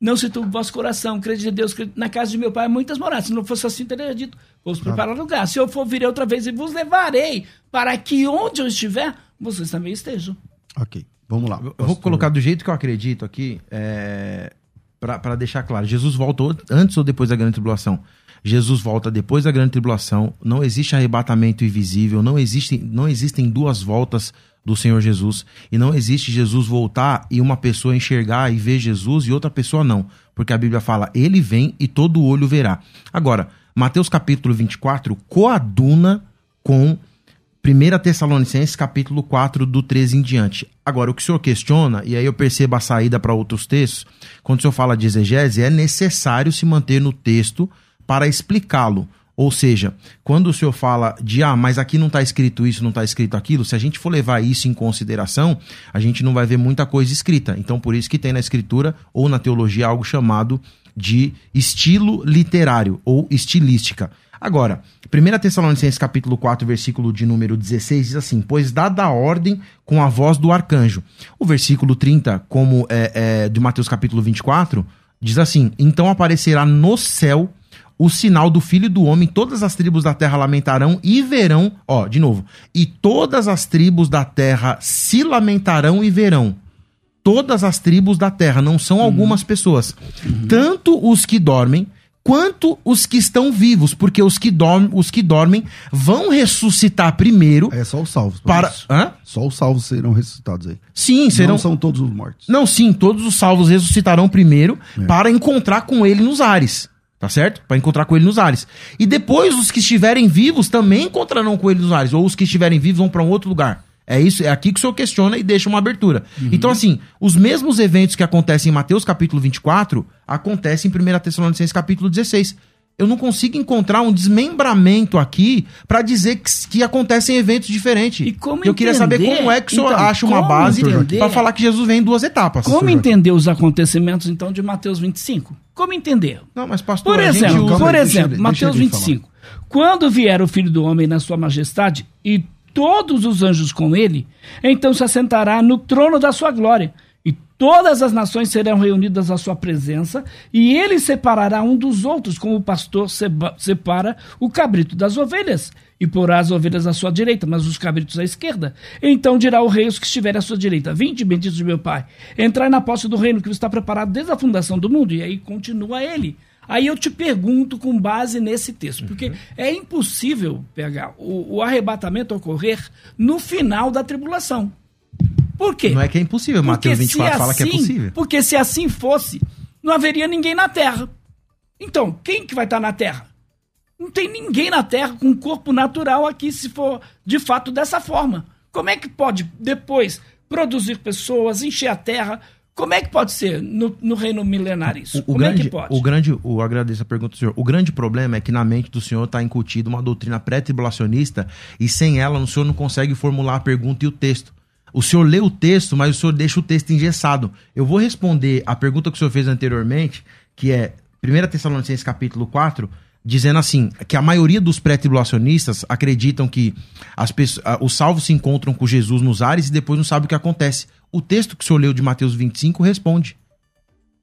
Não se turbe o vosso coração, crede em Deus, crede na casa de meu pai há muitas moradas. Se não fosse assim, teria dito: Vou preparar lugar. Se eu for, virei outra vez e vos levarei, para que onde eu estiver, vocês também estejam. Ok. Vamos lá. Eu vou colocar do jeito que eu acredito aqui, é, para deixar claro. Jesus voltou antes ou depois da grande tribulação? Jesus volta depois da grande tribulação, não existe arrebatamento invisível, não existem, não existem duas voltas do Senhor Jesus, e não existe Jesus voltar e uma pessoa enxergar e ver Jesus e outra pessoa não, porque a Bíblia fala, ele vem e todo olho verá. Agora, Mateus capítulo 24 coaduna com 1 Tessalonicenses capítulo 4, do 13 em diante. Agora, o que o senhor questiona, e aí eu percebo a saída para outros textos, quando o senhor fala de exegese, é necessário se manter no texto para explicá-lo. Ou seja, quando o senhor fala de, ah, mas aqui não está escrito isso, não está escrito aquilo, se a gente for levar isso em consideração, a gente não vai ver muita coisa escrita. Então, por isso que tem na escritura ou na teologia algo chamado de estilo literário ou estilística. Agora, 1 Tessalonicenses capítulo 4, versículo de número 16 diz assim: Pois dada a ordem com a voz do arcanjo. O versículo 30, como é, é, de Mateus capítulo 24, diz assim: Então aparecerá no céu o sinal do Filho do Homem, todas as tribos da terra lamentarão e verão, ó, de novo, e todas as tribos da terra se lamentarão e verão. Todas as tribos da terra, não são algumas pessoas. Tanto os que dormem quanto os que estão vivos, porque os que, dormem, os que dormem vão ressuscitar primeiro. É só os salvos. Para... Hã? Só os salvos serão ressuscitados aí. Sim, serão. Não são todos os mortos. Não, sim, todos os salvos ressuscitarão primeiro é. para encontrar com ele nos ares. Tá certo? Para encontrar com ele nos ares. E depois os que estiverem vivos também encontrarão com ele nos ares. Ou os que estiverem vivos vão para um outro lugar. É isso, é aqui que o senhor questiona e deixa uma abertura. Uhum. Então, assim, os mesmos eventos que acontecem em Mateus capítulo 24 acontecem em 1 Tessalonicenses capítulo 16. Eu não consigo encontrar um desmembramento aqui para dizer que, que, acontecem eventos diferentes. E como Eu entender? queria saber como é que o senhor então, acha uma base para falar que Jesus vem em duas etapas. Como entender os acontecimentos, então, de Mateus 25? Como entender? Não, mas pastor, por exemplo, usa... por exemplo, deixa, Mateus deixa 25. Quando vier o Filho do Homem na sua majestade e todos os anjos com ele, então se assentará no trono da sua glória. E todas as nações serão reunidas à sua presença, e ele separará um dos outros, como o pastor separa o cabrito das ovelhas, e porá as ovelhas à sua direita, mas os cabritos à esquerda. Então dirá o rei os que estiverem à sua direita: Vinde, benditos de meu pai, entrai na posse do reino que está preparado desde a fundação do mundo. E aí continua ele. Aí eu te pergunto com base nesse texto, porque uhum. é impossível pegar o, o, arrebatamento ocorrer no final da tribulação. Por quê? Não é que é impossível, porque Mateus 24 assim, fala que é assim, possível. Porque se assim fosse, não haveria ninguém na Terra. Então, quem que vai estar na Terra? Não tem ninguém na Terra com corpo natural aqui, se for de fato dessa forma. Como é que pode depois produzir pessoas, encher a Terra, como é que pode ser no, no reino milenar isso? O, o Como grande, é que pode? O grande, o, agradeço a pergunta do senhor. O grande problema é que na mente do senhor está incutida uma doutrina pré-tribulacionista e sem ela o senhor não consegue formular a pergunta e o texto. O senhor lê o texto, mas o senhor deixa o texto engessado. Eu vou responder a pergunta que o senhor fez anteriormente, que é 1 Tessalonicenses capítulo 4, dizendo assim, que a maioria dos pré-tribulacionistas acreditam que as pessoas, os salvos se encontram com Jesus nos ares e depois não sabem o que acontece o texto que o senhor leu de Mateus 25 responde.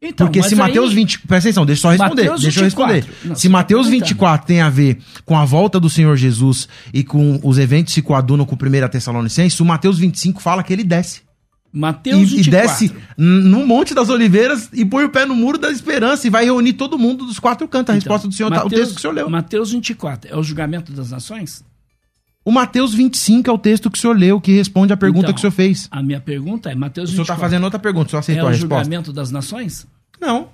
Então, Porque se Mateus aí... 20. Presta atenção, deixa eu só responder. Mateus deixa 24. eu responder. Não, se Mateus 24 tem a ver com a volta do Senhor Jesus e com os eventos que se coadunam com 1 Tessalonicenses, o Mateus 25 fala que ele desce. Mateus e, 24. E desce no Monte das Oliveiras e põe o pé no muro da esperança e vai reunir todo mundo dos quatro cantos. A então, resposta do Senhor Mateus, tá, o texto que o senhor leu. Mateus 24 é o julgamento das nações? O Mateus 25 é o texto que o senhor leu, que responde à pergunta então, que o senhor fez. A minha pergunta é Mateus 24. O senhor está fazendo outra pergunta, o senhor aceitou é a resposta. É o julgamento das nações? Não.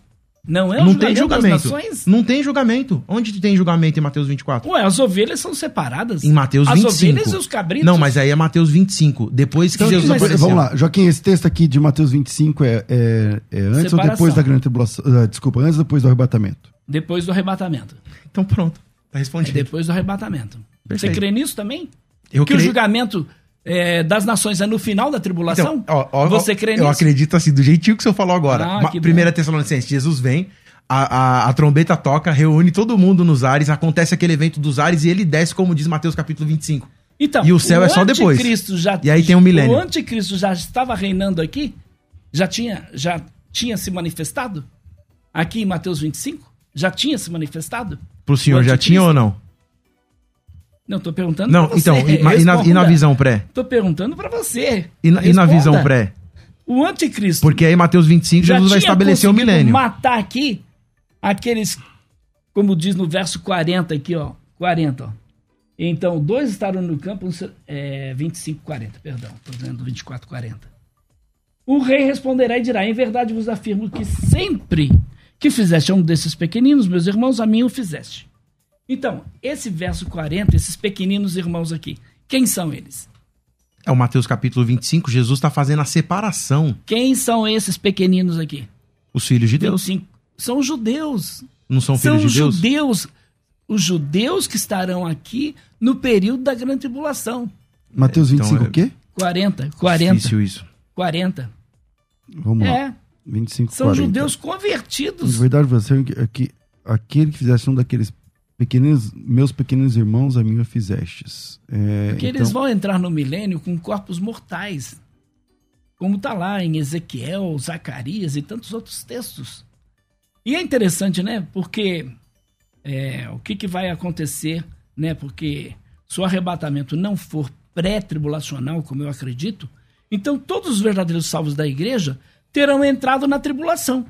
Não é o não julgamento, tem julgamento das nações? Não tem julgamento. Onde tem julgamento em Mateus 24? Ué, as ovelhas são separadas. Em Mateus 25. As ovelhas e os cabritos. Não, mas aí é Mateus 25. Depois que então, Jesus mas, apareceu. Vamos lá, Joaquim, esse texto aqui de Mateus 25 é, é, é antes Separação. ou depois da grande tribulação? Uh, desculpa, antes ou depois do arrebatamento? Depois do arrebatamento. Então pronto, tá respondido. É depois do arrebatamento. Perfeito. Você crê nisso também? Eu que creio... o julgamento é, das nações é no final da tribulação? Então, ó, ó, Você crê nisso? Eu acredito assim, do jeitinho que o senhor falou agora. Ah, Primeira Tessalonicenses, Jesus vem, a, a, a, trombeta toca, reúne todo mundo nos ares, acontece aquele evento dos ares e ele desce, como diz Mateus capítulo 25. Então, e o céu o é só depois. Já, e aí tem um milênio. O anticristo já estava reinando aqui? Já tinha, já tinha se manifestado? Aqui em Mateus 25? Já tinha se manifestado? Pro senhor já tinha ou não? Não, tô perguntando Não, pra você. então, e, e, na, e na visão pré? Tô perguntando para você. E na, e na, visão pré? O anticristo. Porque aí Mateus 25, Jesus vai estabelecer o milênio. matar aqui aqueles como diz no verso 40 aqui, ó. 40, ó. Então, dois estarão no campo, é, 25, 40, perdão, estou dizendo 24, 40. O rei responderá e dirá: Em verdade vos afirmo que sempre que fizeste a um desses pequeninos, meus irmãos, a mim o fizeste. Então, esse verso 40, esses pequeninos irmãos aqui, quem são eles? É o Mateus capítulo 25, Jesus está fazendo a separação. Quem são esses pequeninos aqui? Os filhos de Deus. 25. São judeus. Não são filhos são de Deus? judeus. Os judeus que estarão aqui no período da grande tribulação. Mateus 25 Então, é- o quê? 40, 40, Difícil isso. 40. Vamos lá. É, 25, são 40. judeus De convertidos. verdade, você é que aquele que fizesse um daqueles pequeninos, meus pequenos irmãos, a mim o fizestes. É, Porque então, eles vão entrar no milênio com corpos mortais. Como está lá em Ezequiel, Zacarias e tantos outros textos. E é interessante, né? Porque é, o que, que vai acontecer, né? Porque se o arrebatamento não for pré-tribulacional, como eu acredito, então todos os verdadeiros salvos da igreja terão entrado na tribulação.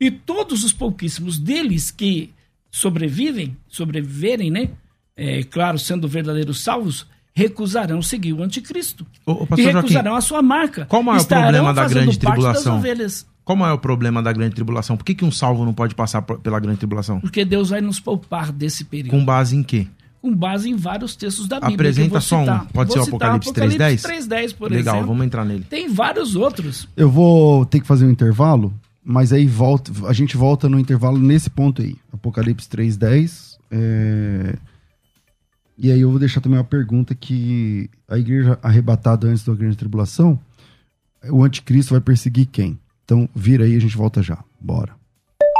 E todos os pouquíssimos deles que sobrevivem, sobreviverem, né? É, claro, sendo verdadeiros salvos, recusarão seguir o anticristo. Ô, ô, e pastor Joaquim, recusarão a sua marca. qual o maior Estarão problema da grande tribulação? Das ovelhas, qual é o problema da grande tribulação? Por que, que um salvo não pode passar pela grande tribulação? porque Deus vai nos poupar desse período. Com base em quê? Com base em vários textos da Bíblia. Apresenta que eu vou só um. citar. Pode Vou ser o Apocalipse 3:10? 3:10, por Legal, exemplo. vamos entrar nele. Tem vários outros. Eu vou ter que fazer um intervalo, mas aí volta, a gente volta no intervalo nesse ponto aí. Apocalipse 3.10. é, E aí eu vou deixar também uma pergunta que a igreja arrebatada antes da grande tribulação, o anticristo vai perseguir quem? Então vira aí, a gente volta já. Bora.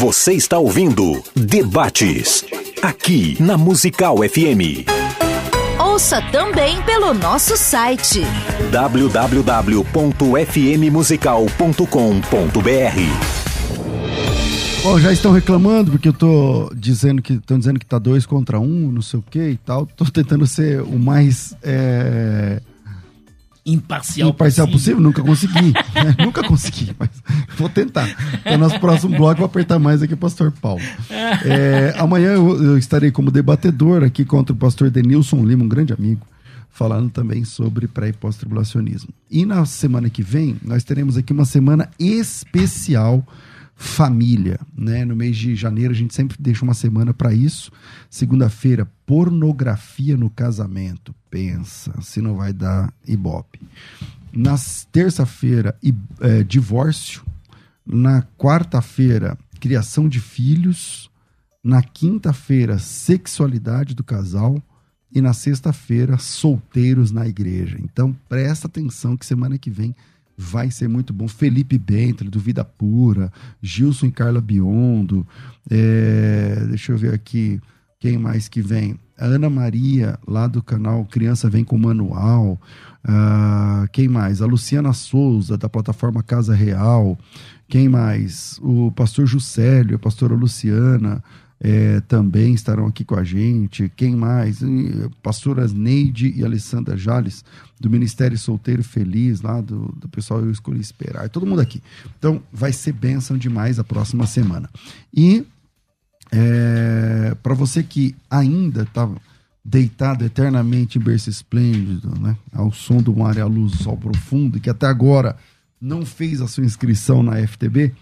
Você está ouvindo Debates. Aqui na Musical FM. Ouça também pelo nosso site www.fmmusical.com.br. Bom, já estão reclamando porque eu tô dizendo que estão dizendo que tá dois contra um, não sei o que e tal. Tô tentando ser o mais é, Imparcial, imparcial possível. Nunca consegui, né? nunca consegui, mas vou tentar. No nosso próximo bloco vou apertar mais aqui, Pastor Paulo. É, amanhã eu, eu estarei como debatedor aqui contra o Pastor Denilson Lima, um grande amigo, falando também sobre pré e pós-tribulacionismo. E na semana que vem nós teremos aqui uma semana especial família, né? No mês de janeiro a gente sempre deixa uma semana para isso. Segunda-feira, pornografia no casamento. Pensa, se não vai dar ibope. Na terça-feira, é, divórcio. Na quarta-feira, criação de filhos. Na quinta-feira, sexualidade do casal. E na sexta-feira, solteiros na igreja. Então presta atenção que semana que vem vai ser muito bom. Felipe Bentley, do Vida Pura, Gilson e Carla Biondo, é, deixa eu ver aqui quem mais que vem. A Ana Maria, lá do canal Criança Vem com Manual. Ah, quem mais? A Luciana Souza, da plataforma Casa Real. Quem mais? O pastor Juscelio, a pastora Luciana é, também estarão aqui com a gente. Quem mais? Pastoras Neide e Alessandra Jales, do Ministério Solteiro Feliz, lá do, do pessoal Eu Escolhi Esperar. Todo mundo aqui. Então, vai ser bênção demais a próxima semana. E é, para você que ainda está deitado eternamente em berço esplêndido, né? ao som do mar e à luz do sol profundo, e que até agora não fez a sua inscrição na FTB,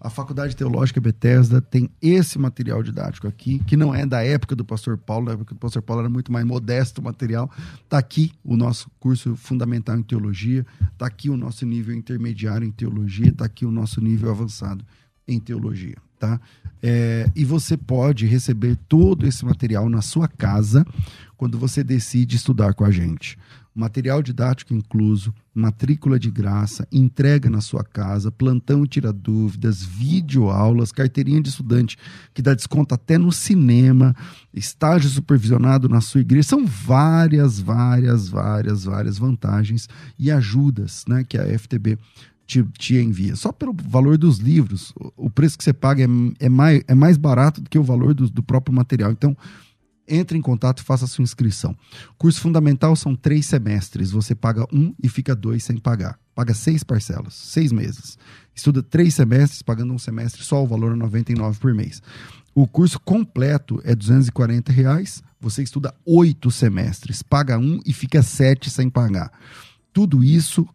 a Faculdade Teológica Bethesda tem esse material didático aqui, que não é da época do pastor Paulo, na época do pastor Paulo era muito mais modesto o material. Está aqui o nosso curso fundamental em teologia, está aqui o nosso nível intermediário em teologia, está aqui o nosso nível avançado em teologia. Tá? É, e você pode receber todo esse material na sua casa quando você decide estudar com a gente material didático incluso, matrícula de graça, entrega na sua casa, plantão tira dúvidas, videoaulas, carteirinha de estudante que dá desconto até no cinema, estágio supervisionado na sua igreja. São várias, várias, várias, várias vantagens e ajudas né, que a FTB te, te, envia. Só pelo valor dos livros, o preço que você paga é, é, mais, é mais barato do que o valor do, do próprio material. Então, entre em contato e faça a sua inscrição. Curso fundamental são três semestres. Você paga um e fica dois sem pagar. Paga seis parcelas, seis meses. Estuda três semestres, pagando um semestre só, o valor é 99 por mês. O curso completo é 240 reais. Você estuda oito semestres, paga um e fica sete sem pagar. Tudo isso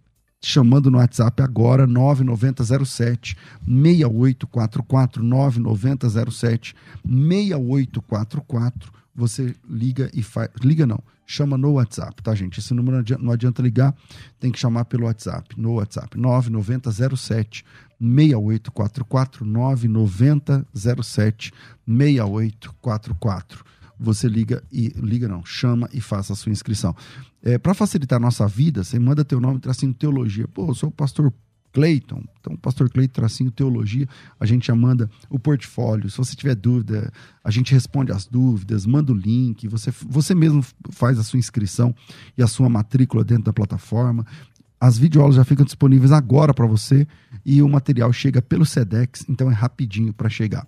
chamando no WhatsApp agora 9907 6844 9907 6844 você liga e faz. Liga não, chama no WhatsApp, tá, gente? Esse número não adianta, não adianta ligar, tem que chamar pelo WhatsApp, no WhatsApp, 9907 6844 9907 6844. Você liga e liga não, chama e faça a sua inscrição. É, para facilitar a nossa vida, você manda teu nome, tracinho teologia. Pô, eu sou o pastor Cleiton, então pastor Cleiton tracinho teologia, a gente já manda o portfólio. Se você tiver dúvida, a gente responde as dúvidas, manda o link, você, você mesmo faz a sua inscrição e a sua matrícula dentro da plataforma. As videoaulas já ficam disponíveis agora para você e o material chega pelo SEDEX, então é rapidinho para chegar.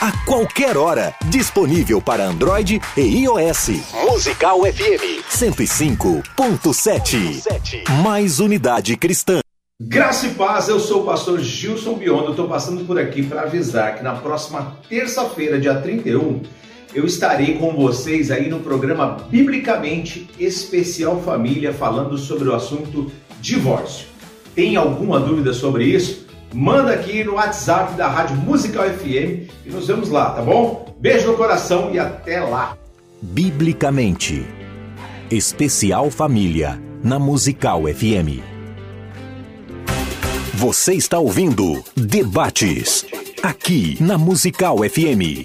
A qualquer hora, disponível para Android e iOS. Musical FM 105.7. Mais unidade cristã. Graça e paz, eu sou o pastor Gilson Biondo, estou passando por aqui para avisar que na próxima terça-feira, dia 31, eu estarei com vocês aí no programa Biblicamente Especial Família, falando sobre o assunto divórcio. Tem alguma dúvida sobre isso? Manda aqui no WhatsApp da Rádio Musical FM e nos vemos lá, tá bom? Beijo no coração e até lá! Biblicamente Especial Família, na Musical FM. Você está ouvindo Debates, aqui na Musical FM.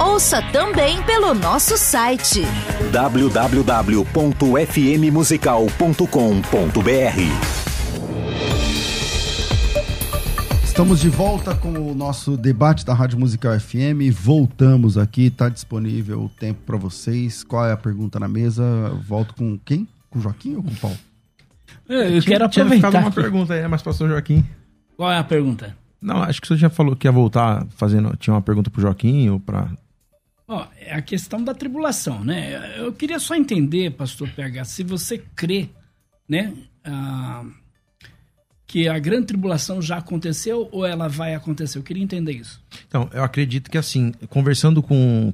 Ouça também pelo nosso site www.fmmusical.com.br. Estamos de volta com o nosso debate da Rádio Musical FM. Voltamos aqui, está disponível o tempo para vocês. Qual é a pergunta na mesa? Volto com quem? Com o Joaquim ou com o Paulo? Eu, eu quero tinha aproveitar. ficado uma pergunta aí, né, mas pastor Joaquim. Qual é a pergunta? Não, acho que você já falou que ia voltar fazendo. Tinha uma pergunta pro Joaquim ou pra. Ó, é a questão da tribulação, né? Eu queria só entender, pastor PH, se você crê, né, ah, que a grande tribulação já aconteceu ou ela vai acontecer. Eu queria entender isso. Então, eu acredito que assim, conversando com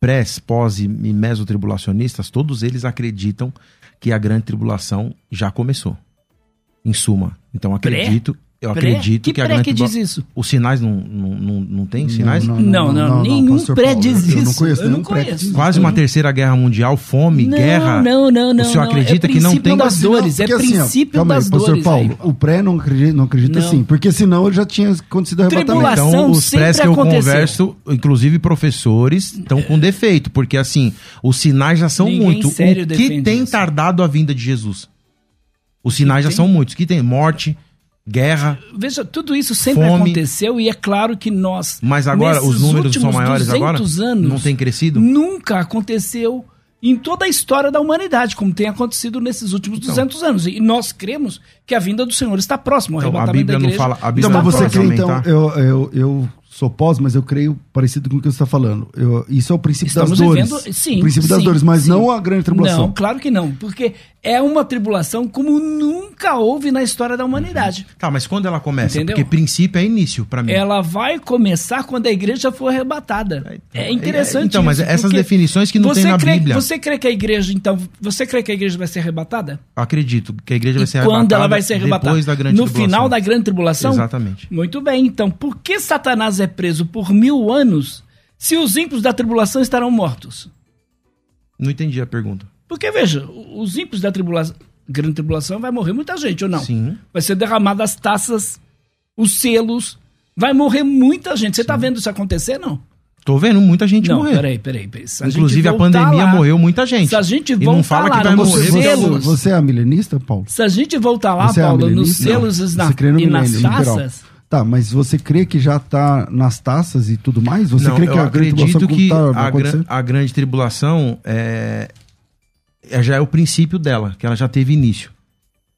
pré, pós e mesotribulacionistas, todos eles acreditam que a grande tribulação já começou. Em suma. Então acredito. Pré? Eu pré? acredito que, que a pré grande que diz isso? Os sinais não, não, não, não tem sinais? Não, não, nenhum pastor pré Paulo, diz eu não isso. conheço Eu não nenhum pré conheço. diz Quase uma terceira guerra mundial, fome, Não, guerra. não, não, não, O senhor não. acredita É que não princípio tem das dores, é assim, princípio calma aí, das pastor dores. Paulo, aí, Paulo. o pré não acredita, não acredita Não. sim, porque senão ele já tinha acontecido arrebatamento. Então, os prés que eu aconteceu. converso, inclusive professores, estão com defeito, porque assim, os sinais já são muito. o que tem isso. tardado a vinda de Jesus? Os sinais já são muitos. que tem? Morte, guerra. Veja, tudo isso sempre Fome. aconteceu e é claro que nós. Mas agora os números são últimos maiores agora? 200 anos, Não tem crescido? Nunca aconteceu em toda a história da humanidade, como tem acontecido nesses últimos Então. 200 anos. E nós cremos que a vinda do Senhor está próxima. O Então, a Bíblia da não fala- a Bíblia Então, mas você próximo crê, então, tá? eu, eu, eu sou pós, mas eu creio parecido com o que você está falando. Eu- isso é o princípio Estamos das dores. vivendo- sim, o princípio das sim, dores, mas sim. não a grande tribulação. Não, claro que não. Porque é uma tribulação como nunca houve na história da humanidade. Tá, mas quando ela começa? Entendeu? Porque princípio é início pra mim. Ela vai começar quando a igreja for arrebatada. É interessante. É, então, mas isso, essas definições que não você tem na crê, Bíblia. Você crê que a igreja, então, você crê que a igreja vai ser arrebatada? Eu acredito que a igreja vai ser quando arrebatada ela vai ser arrebatada? depois da grande no tribulação. final da grande tribulação? Exatamente. Muito bem, então, por que Satanás é preso por mil anos se os ímpios da tribulação estarão mortos? Não entendi a pergunta. Porque, veja, os ímpios da tribulação, grande tribulação vai morrer muita gente, ou não? Sim. Vai ser derramada as taças, os selos, vai morrer muita gente. Você está vendo isso acontecer, não? Tô vendo muita gente não, morrer. peraí, peraí. peraí. A Inclusive a voltar pandemia lá- morreu muita gente. Se a gente e não voltar fala lá que vai nos morrer. Você, selos- você é milenista, Paulo? Se a gente voltar lá, Você é Paulo, nos milenista? selos Não. e, na- e nas taças, Tá, mas você crê que já tá nas taças e tudo mais? Você não, crê que eu a grande tribulação acredito que tá a, gran- a grande tribulação é, é- já é o princípio dela, que ela já teve início.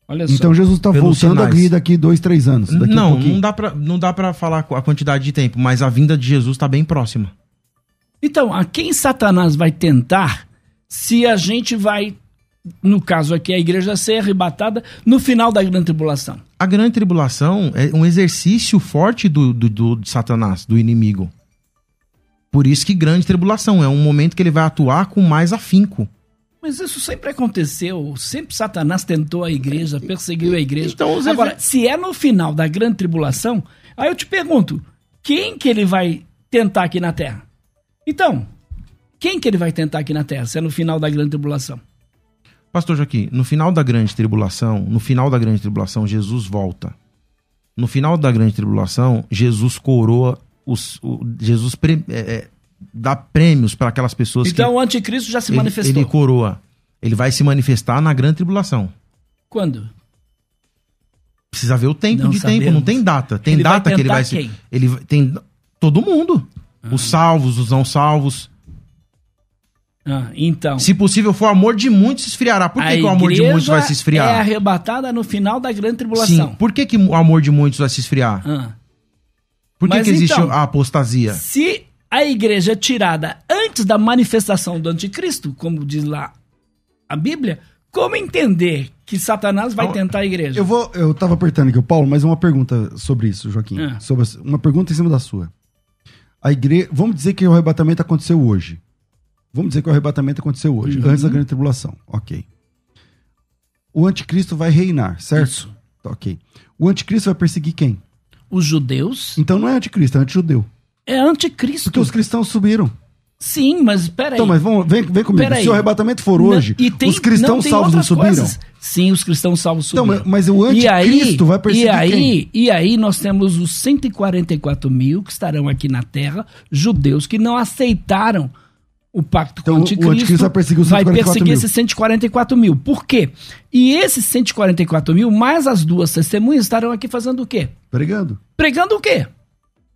olha só. Então Jesus está voltando sinais. aqui daqui dois, três anos. Daqui a não, pouquinho. não dá, pra, não dá pra falar a quantidade de tempo, mas a vinda de Jesus está bem próxima. Então, a quem Satanás vai tentar se a gente vai, no caso aqui, a igreja ser arrebatada no final da grande tribulação? A grande tribulação é um exercício forte do, do, do- de Satanás, do inimigo. Por isso que grande tribulação é um momento que ele vai atuar com mais afinco. Mas isso sempre aconteceu. Sempre Satanás tentou a igreja, perseguiu a igreja. Então, Agora, se é no final da grande tribulação, aí eu te pergunto, quem que ele vai tentar aqui na Terra? Então, quem que ele vai tentar aqui na Terra, se é no final da grande tribulação? Pastor Joaquim, no final da grande tribulação, no final da grande tribulação, Jesus volta. No final da grande tribulação, Jesus coroa os. o- Jesus pre- é, é, dá prêmios para aquelas pessoas Então, que. o anticristo já se ele, manifestou. ele coroa. Ele vai se manifestar na grande tribulação. Quando? Precisa ver o tempo Não de sabemos. tempo, não tem data. Tem Ele data que ele vai se. quem? Ele tem todo mundo. Os salvos, os não salvos. Ah, então. Se possível for amor de muitos, se esfriará. Por que, que o amor de muitos vai se É esfriar? arrebatada no final da grande tribulação. Sim. Por que, que o amor de muitos vai se esfriar? Ah. Por que, Mas que existe então- a apostasia? Se a igreja é tirada antes da manifestação do anticristo, como diz lá a Bíblia, como entender que Satanás vai Então, tentar a igreja? Eu vou, eu tava apertando aqui o Paulo, mas uma pergunta sobre isso, Joaquim. É. Sobre uma pergunta em cima da sua. A igreja, vamos dizer que o arrebatamento aconteceu hoje. Vamos dizer que o arrebatamento aconteceu hoje, Uhum. antes da grande tribulação. OK. O anticristo vai reinar, certo? Isso. Tá, OK. O anticristo vai perseguir quem? Os judeus Então não é anticristo, é antijudeu. é anticristo. Porque os cristãos subiram. Sim, mas peraí. Então, mas vamos, vem, vem comigo. Peraí. Se o arrebatamento for Não- hoje, e tem- os cristãos tem salvos não subiram? coisas. Sim, os cristãos salvos Então, subiram. mas o E aí- anticristo vai perseguir e aí, quem? E aí nós temos os 144 mil que estarão aqui na Terra, judeus que não aceitaram o pacto Então, com o o anticristo. anticristo vai perseguir vai 144 perseguir esses 144 mil. Por quê? E esses 144 mil, mais as duas testemunhas, estarão aqui fazendo o quê? Pregando. Pregando o quê?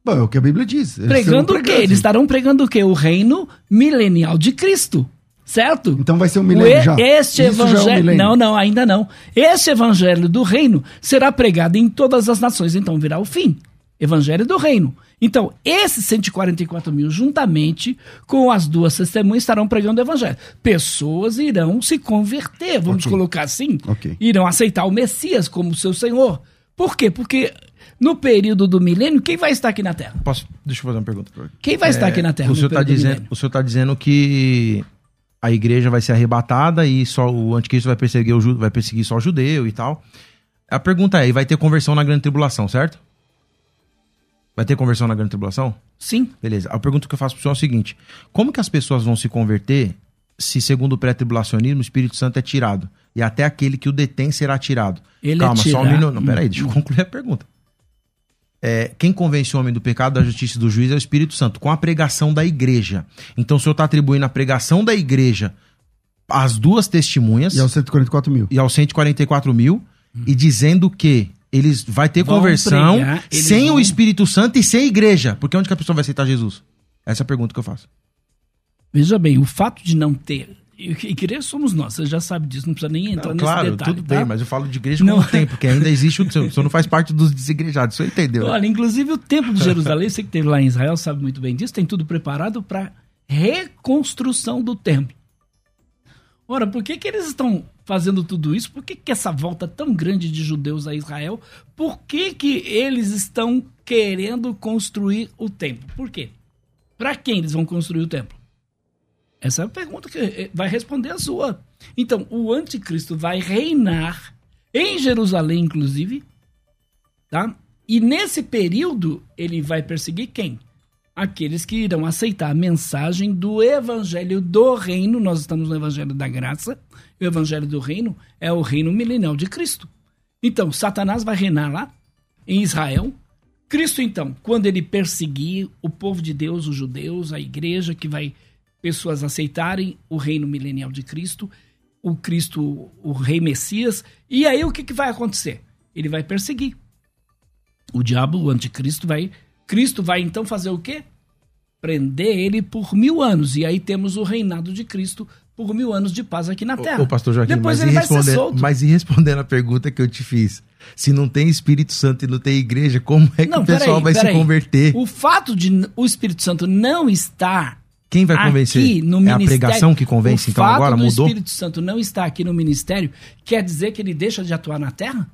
Bom, é o que a Bíblia diz. Eles Pregando o quê? Eles estarão pregando o quê? O reino milenial de Cristo. Certo? Então vai ser um O milênio já. Este Isso já é um evangelho. não, não, ainda não. Este evangelho do reino será pregado em todas as nações, então virá o fim. Evangelho do reino. Então, esses 144 mil, juntamente com as duas testemunhas, estarão pregando o evangelho. Pessoas irão se converter, vamos Ok. colocar assim. Ok. Irão aceitar o Messias como seu Senhor. Por quê? Porque no período do milênio, quem vai estar aqui na Terra? Posso, deixa eu fazer uma pergunta. Quem vai estar aqui na Terra? É, O senhor, está dizendo, o senhor tá dizendo que a igreja vai ser arrebatada e só o anticristo vai perseguir, o, vai perseguir só o judeu e tal. A pergunta é, e vai ter conversão na grande tribulação, certo? Vai ter conversão na grande tribulação? Sim. Beleza. A pergunta que eu faço pro senhor é o seguinte: como que as pessoas vão se converter se, segundo o pré-tribulacionismo, o Espírito Santo é tirado? E até aquele que o detém será tirado. Ele Calma, é só um tirado. minuto. Não, peraí, deixa eu concluir a pergunta. É, quem convence o homem do pecado, da justiça e do juízo é o Espírito Santo, com a pregação da igreja. Então o senhor está atribuindo a pregação da igreja às duas testemunhas E aos 144 mil. e aos 144 mil e dizendo que eles vai ter Vão conversão pregar, sem vão- o Espírito Santo e sem igreja. Porque onde que a pessoa vai aceitar Jesus? Essa é a pergunta que eu faço. Veja bem, o fato de não ter E igreja somos nós, você já sabe disso, não precisa nem entrar Não, nesse claro, detalhe. tudo tá? bem, mas eu falo de igreja Não. com o tempo, que ainda existe o o senhor não faz parte dos desigrejados, você entendeu? né? Olha, inclusive o templo de Jerusalém, você que esteve lá em Israel sabe muito bem disso, tem tudo preparado para reconstrução do templo. Ora, por que, que eles estão fazendo tudo isso? Por que, que essa volta tão grande de judeus a Israel? Por que, que eles estão querendo construir o templo? Por quê? Para quem eles vão construir o templo? Essa é a pergunta que eh, vai responder a sua. Então, o anticristo vai reinar em Jerusalém, inclusive, tá? E nesse período ele vai perseguir quem? Aqueles que irão aceitar a mensagem do evangelho do reino. Nós estamos no evangelho da graça. O evangelho do reino é o reino milenial de Cristo. Então, Satanás vai reinar lá em Israel. Cristo, então, quando ele perseguir o povo de Deus, os judeus, a igreja, que vai pessoas aceitarem o reino milenial de Cristo, o Cristo, o rei Messias, e aí o que, que vai acontecer? Ele vai perseguir. O diabo, o anticristo, vai. Cristo vai então fazer o quê? Prender ele por mil anos. E aí temos o reinado de Cristo por mil anos de paz aqui na terra. Ô, pastor Joaquim, Depois mas, ele e respondendo, mas e respondendo a pergunta que eu te fiz? Se não tem Espírito Santo e não tem igreja, como é que o pessoal vai se converter? O fato de o Espírito Santo não estar Quem vai convencer? aqui no é a pregação que convence, o então fato agora do mudou? Espírito Santo não estar aqui no ministério quer dizer que ele deixa de atuar na terra?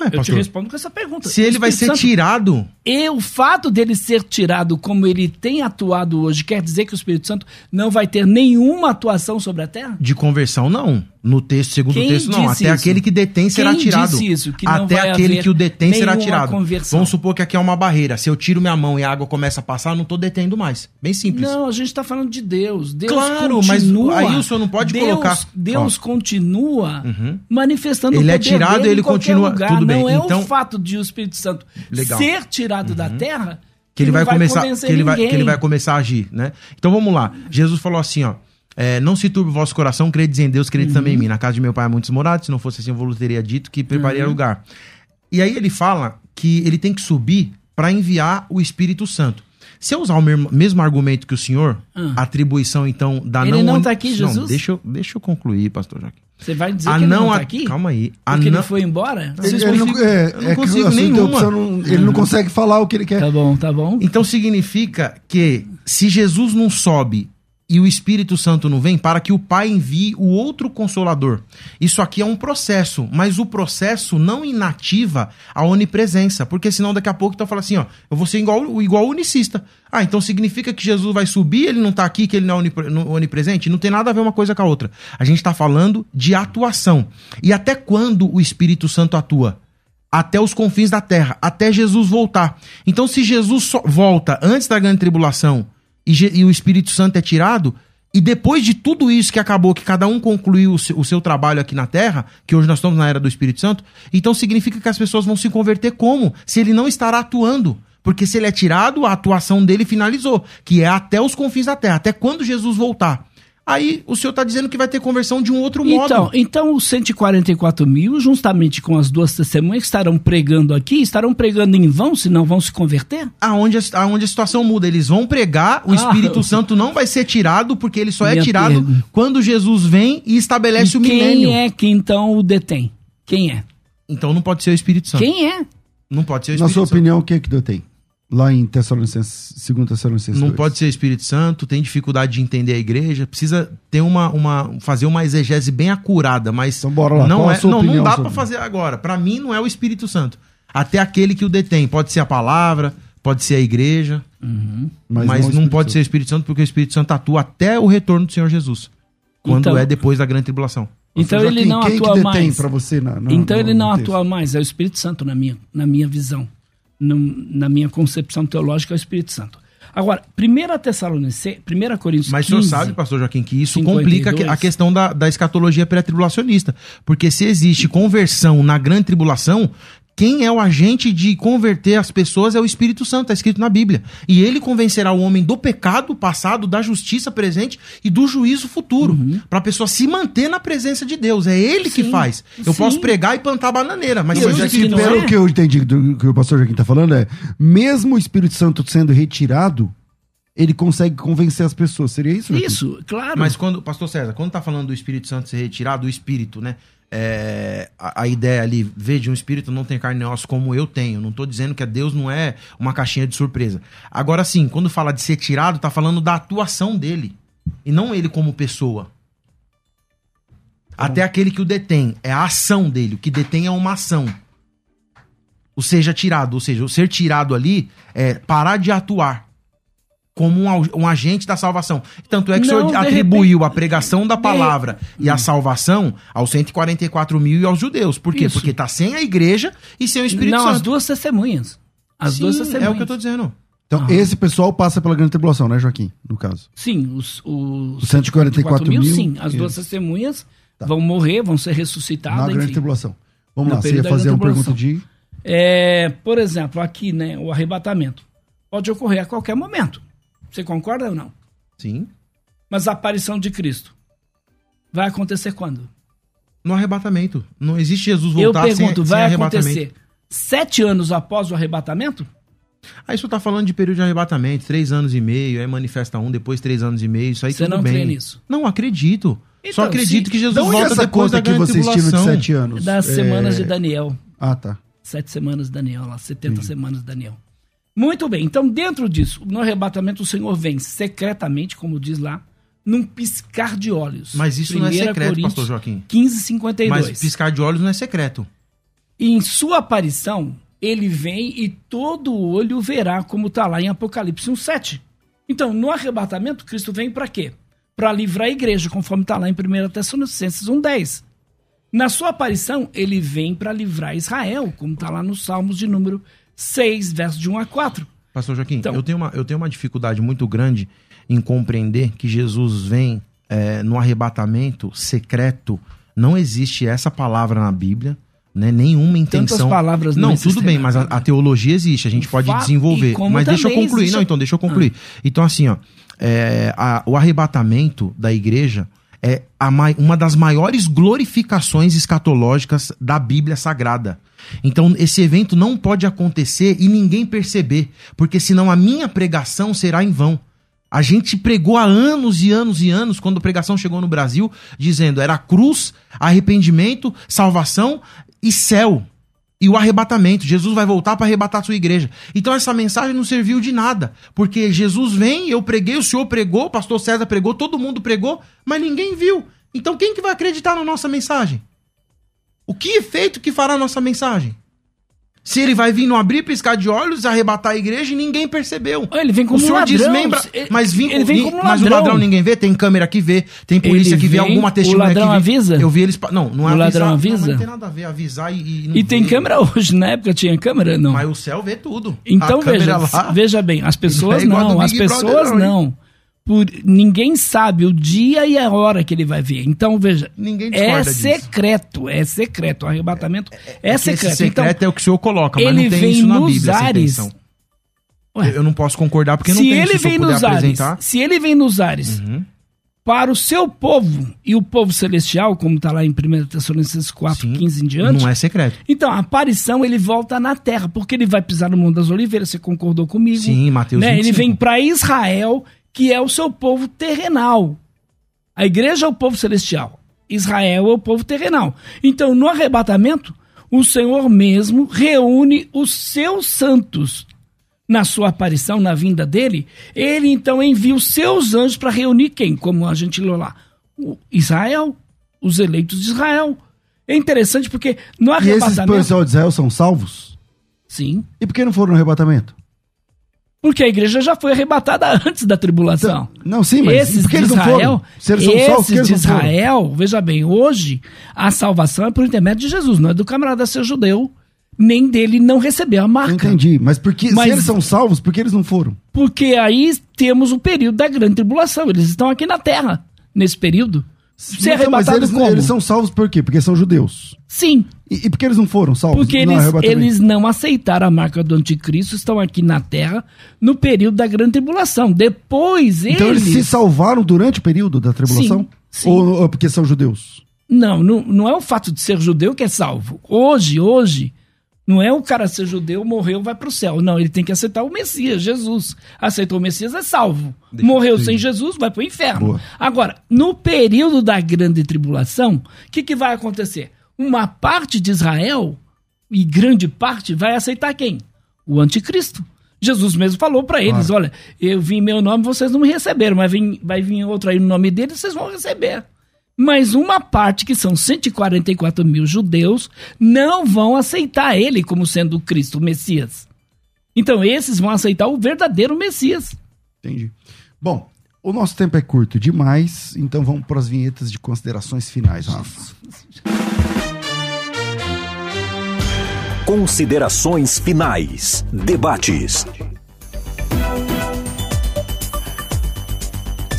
Ué, Eu te pastor, respondo com essa pergunta. se ele vai ser Santo- tirado, E o fato dele ser tirado como ele tem atuado hoje quer dizer que o Espírito Santo não vai ter nenhuma atuação sobre a terra? de conversão, não. No texto, segundo Quem texto, não. Até isso? aquele que detém será Quem tirado. isso? Que Até vai aquele que o detém será tirado. conversão. Vamos supor que aqui é uma barreira. Se eu tiro minha mão e a água começa a passar, eu não tô detendo mais. Bem simples. Não, a gente está falando de Deus. Deus Claro, mas continua. aí o senhor não pode Deus, colocar- Deus Ó. continua Uhum. manifestando Ele o é poder tirado, dele ele continua- Lugar. tudo bem, Não é então- o fato de o Espírito Santo Legal. Uhum. ser tirado da terra que ele não vai, começar que ele vai, que ele vai começar a agir, né? Então vamos lá. Jesus falou assim, ó: é, não se turbe o vosso coração, credes em Deus, credes também em mim. Na casa de meu pai há muitos morados, se não fosse assim eu vos teria dito que prepararia Uhum. lugar. E aí ele fala que ele tem que subir para enviar o Espírito Santo. Se eu usar o mesmo, mesmo argumento que o senhor, a atribuição então da Ele não não oni- tá aqui, Não, Jesus? deixa eu, deixa eu concluir, pastor Joaquim. Você vai dizer A que ele não não a- está aqui? Calma aí. A Porque não- ele foi embora? Ele, ele não, é, eu não é consigo nenhuma. não- ele não consegue falar o que ele quer. Tá bom, tá bom. Então significa que se Jesus não sobe e o Espírito Santo não vem, para que o Pai envie o outro consolador. Isso aqui é um processo, mas o processo não inativa a onipresença, porque senão daqui a pouco então fala assim, ó, eu vou ser igual, igual unicista. Ah, então significa que Jesus vai subir, ele não tá aqui, que ele não é onipresente? Não tem nada a ver uma coisa com a outra. A gente tá falando de atuação. E até quando o Espírito Santo atua? até os confins da terra, até Jesus voltar. Então, se Jesus volta antes da grande tribulação e, e o Espírito Santo é tirado, e depois de tudo isso que acabou, que cada um concluiu o seu, o seu trabalho aqui na terra, que hoje nós estamos na era do Espírito Santo, então significa que as pessoas vão se converter como? Se ele não estará atuando. Porque se ele é tirado, a atuação dele finalizou, que é até os confins da terra, até quando Jesus voltar. Aí o senhor está dizendo que vai ter conversão de um outro modo. Então, então os 144 mil, juntamente com as duas testemunhas que estarão pregando aqui, estarão pregando em vão, se não vão se converter? aonde a, aonde a situação muda. Eles vão pregar, o Ah. Espírito Santo não vai ser tirado, porque ele só é Minha tirado pergunta. quando Jesus vem e estabelece E o quem milênio. é que então o detém? Quem é? Então não pode ser o Espírito Santo. Quem é? Não pode ser o Na Espírito sua Santo. opinião, o que é que Deus tem? Lá em Tessalonicenses, 2 Tessalonicenses Não 2. pode ser o Espírito Santo, tem dificuldade de entender a igreja, precisa ter uma, uma fazer uma exegese bem acurada, mas Então bora lá, não qual a é, sua não, não dá pra fazer agora. Pra mim não é o Espírito Santo. Até aquele que o detém, pode ser a palavra, pode ser a igreja, mas, o não, Espírito pode ser o. Espírito Santo porque o Espírito Santo atua até o retorno do Senhor Jesus, quando Então- é depois da grande tribulação. Então Joaquim, ele não quem atua mais. pra você na, na- então no- ele não atua mais, é o Espírito Santo na minha, na minha visão. Na minha concepção teológica, é o Espírito Santo. Agora, 1 Tessalonicenses, 1 Coríntios Mas 15, o senhor sabe, pastor Joaquim, que isso 52. complica a questão da, da escatologia pré-tribulacionista. Porque se existe conversão na grande tribulação, quem é o agente de converter as pessoas é o Espírito Santo, está escrito na Bíblia. E ele convencerá o homem do pecado passado, da justiça presente e do juízo futuro. Para a pessoa se manter na presença de Deus. É ele que Sim, faz. Eu sim. posso pregar e plantar bananeira, mas o Mas que não pelo é? que eu entendi do que o pastor Joaquim está falando, é mesmo o Espírito Santo sendo retirado, ele consegue convencer as pessoas. Seria isso? Joaquim? Isso, claro. Mas quando, pastor César, quando tá falando do Espírito Santo ser retirado, do Espírito, né? É, a, a ideia ali, veja, um espírito não tem carne e osso como eu tenho. Não tô dizendo que Deus não é uma caixinha de surpresa. Agora sim, quando fala de ser tirado, tá falando da atuação dele. E não ele como pessoa. Até aquele que o detém. É a ação dele. O que detém é uma ação. O seja tirado. Ou seja, o ser tirado ali é parar de atuar como um, um agente da salvação. Tanto é que Não, o de senhor atribuiu a pregação da palavra e a salvação aos 144 mil e aos judeus. Por quê? Isso. Porque tá sem a igreja e sem o Espírito não, Santo. as duas testemunhas. As Sim, duas testemunhas. É o que eu tô dizendo. Então, Ah. esse pessoal passa pela grande tribulação, né, Joaquim? No caso. Sim, os, os, Os 144 mil, sim. As duas testemunhas Tá. vão morrer, vão ser Na ressuscitadas, grande enfim. tribulação. Vamos No lá, você ia fazer uma grande pergunta de. É, por exemplo, aqui, né, o arrebatamento pode ocorrer a qualquer momento. Você concorda ou não? Sim. Mas a aparição de Cristo vai acontecer quando? No arrebatamento. Não existe Jesus Eu voltar pergunto, sem, sem vai arrebatamento. acontecer sete anos após o arrebatamento? Aí isso tá falando de período de arrebatamento, três anos e meio, aí manifesta um, depois três anos e meio, isso aí Você tudo não bem. crê nisso? Não, acredito. Só Então, acredito se- que Jesus é volta essa depois conta da que vocês tiram de sete anos? Das É, semanas de Daniel. Ah, tá. Sete semanas de Daniel, lá, 70 semanas de Daniel. Muito bem, então dentro disso, no arrebatamento o Senhor vem secretamente, como diz lá, num piscar de olhos. Mas isso não é 1 secreto, pastor Joaquim. 15, 52. Mas piscar de olhos não é secreto. E em sua aparição, ele vem e todo olho verá, como está lá em Apocalipse 1,7. Então, no arrebatamento, Cristo vem para quê? Para livrar a igreja, conforme está lá em 1 Tessalonicenses 1,10. Na sua aparição, ele vem para livrar Israel, como está lá nos Salmos de número 6, versos de 1 a 4. Pastor Joaquim, Então- eu, tenho uma, eu tenho uma dificuldade muito grande em compreender que Jesus vem é, no arrebatamento secreto. Não existe essa palavra na Bíblia, né? Nenhuma intenção. Tantas palavras não Não, tudo bem, mas a, a teologia existe, a gente O pode desenvolver. Mas deixa eu concluir. existe Não, então deixa eu concluir. Então, assim, ó, é, a- o arrebatamento da igreja é uma das maiores glorificações escatológicas da Bíblia Sagrada. Então, esse evento não pode acontecer e ninguém perceber, porque senão a minha pregação será em vão. A gente pregou há anos e anos e anos, quando a pregação chegou no Brasil, dizendo era cruz, arrependimento, salvação e céu. E o arrebatamento. Jesus vai voltar para arrebatar a sua igreja. Então essa mensagem não serviu de nada. Porque Jesus vem, eu preguei, o senhor pregou, o pastor César pregou, todo mundo pregou, mas ninguém viu. Então quem que vai acreditar na nossa mensagem? O que efeito que fará a nossa mensagem? Se ele vai vir no abrir, piscar de olhos, arrebatar a igreja e ninguém percebeu. Ele vem como o senhor um ladrão. desmembra. Ele- Mas, vim, ele vem como um mas o ladrão. ladrão ninguém vê, tem câmera que vê, tem polícia Ele que vê, vem, alguma o testemunha ladrão que vê. avisa? Eu vi eles. Não, não O é ladrão avisar. Não, avisa? mas não tem nada a ver, avisar e. E, não E tem câmera hoje, na época tinha câmera? Não. Mas o céu vê tudo. Então veja, lá- veja bem, as pessoas não, as pessoas não, não. Por, ninguém sabe o dia e a hora que ele vai ver. Então veja, Ninguém é disso. secreto, é secreto. O arrebatamento é, que secreto. Esse secreto é o que o senhor coloca, mas não tem isso na Bíblia, ares. Eu não posso concordar porque não se tem ele se o senhor vem puder nos ares, se ele vem nos ares Uhum. para o seu povo e o povo celestial, como está lá em 1 Tessalonicenses 4, Sim, 15 em diante, Não é secreto. Então, a aparição ele volta na terra, porque ele vai pisar no Monte das Oliveiras, você concordou comigo. Sim, Mateus né? Ele 25. vem para Israel, que é o seu povo terrenal. A igreja é o povo celestial. Israel é o povo terrenal. Então, no arrebatamento, o Senhor mesmo reúne os seus santos. Na sua aparição, na vinda dele, ele então envia os seus anjos para reunir quem? Como a gente leu lá? O Israel, os eleitos de Israel. É interessante porque no E esses arrebatamento. pessoal de Israel são salvos? Sim. E por que não foram no arrebatamento? Porque a igreja já foi arrebatada antes da tribulação. Não, sim, mas esses por que de eles não Israel, foram? Se eles são salvos, por que esses eles de não foram? Israel, veja bem, hoje a salvação é por intermédio de Jesus, não é do camarada ser judeu, nem dele não receber a marca. Entendi, mas porque Mas- se eles são salvos, por que eles não foram? Porque aí temos o período da grande tribulação. Eles estão aqui na terra, nesse período. Ser Não, mas arrebatado eles, como? eles são salvos por quê? Porque são judeus. Sim, E, e por que eles não foram salvos? porque eles, eles não aceitaram a marca do anticristo, estão aqui na terra no período da grande tribulação. Depois eles... Então eles se salvaram durante o período da tribulação? Sim, sim. Ou, ou porque são judeus? Não, não, não é o fato de ser judeu que é salvo. Hoje, hoje, Não é o cara ser judeu, morreu, vai para o céu. Não, ele tem que aceitar o Messias, Jesus. Aceitou o Messias, é salvo. Deixa morreu sem Jesus, vai para o inferno. Boa. Agora, no período da grande tribulação, o que, que vai acontecer? Uma parte de Israel, e grande parte, vai aceitar quem? O anticristo. Jesus mesmo falou para eles: olha, eu vim em meu nome, vocês não me receberam, mas vem, vai vir outro aí no nome dele, vocês vão receber mas uma parte, que são 144 mil judeus, não vão aceitar ele como sendo Cristo, o Messias. Então, esses vão aceitar o verdadeiro Messias. Entendi. Bom, o nosso tempo é curto demais, então vamos para as vinhetas de considerações finais, Rafa. Considerações finais. Debates.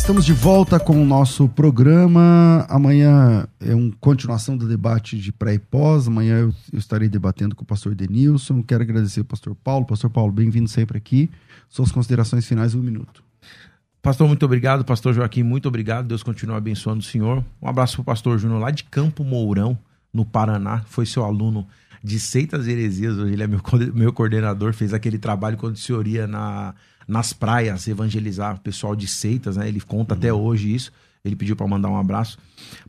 Estamos de volta com o nosso programa. Amanhã é uma continuação do debate de pré e pós. Amanhã eu, eu, estarei debatendo com o pastor Denilson. Quero agradecer ao pastor Paulo. Pastor Paulo, bem-vindo sempre aqui. Suas considerações finais, um minuto. Pastor, muito obrigado. Pastor Joaquim, muito obrigado. Deus continue abençoando o senhor. Um abraço para o pastor Júnior, lá de Campo Mourão, no Paraná. Foi seu aluno de Seitas Heresias. Ele é meu, meu coordenador. Fez aquele trabalho quando o senhor ia na nas praias evangelizar o pessoal de seitas, né? Ele conta uhum. até hoje isso. Ele pediu para mandar um abraço.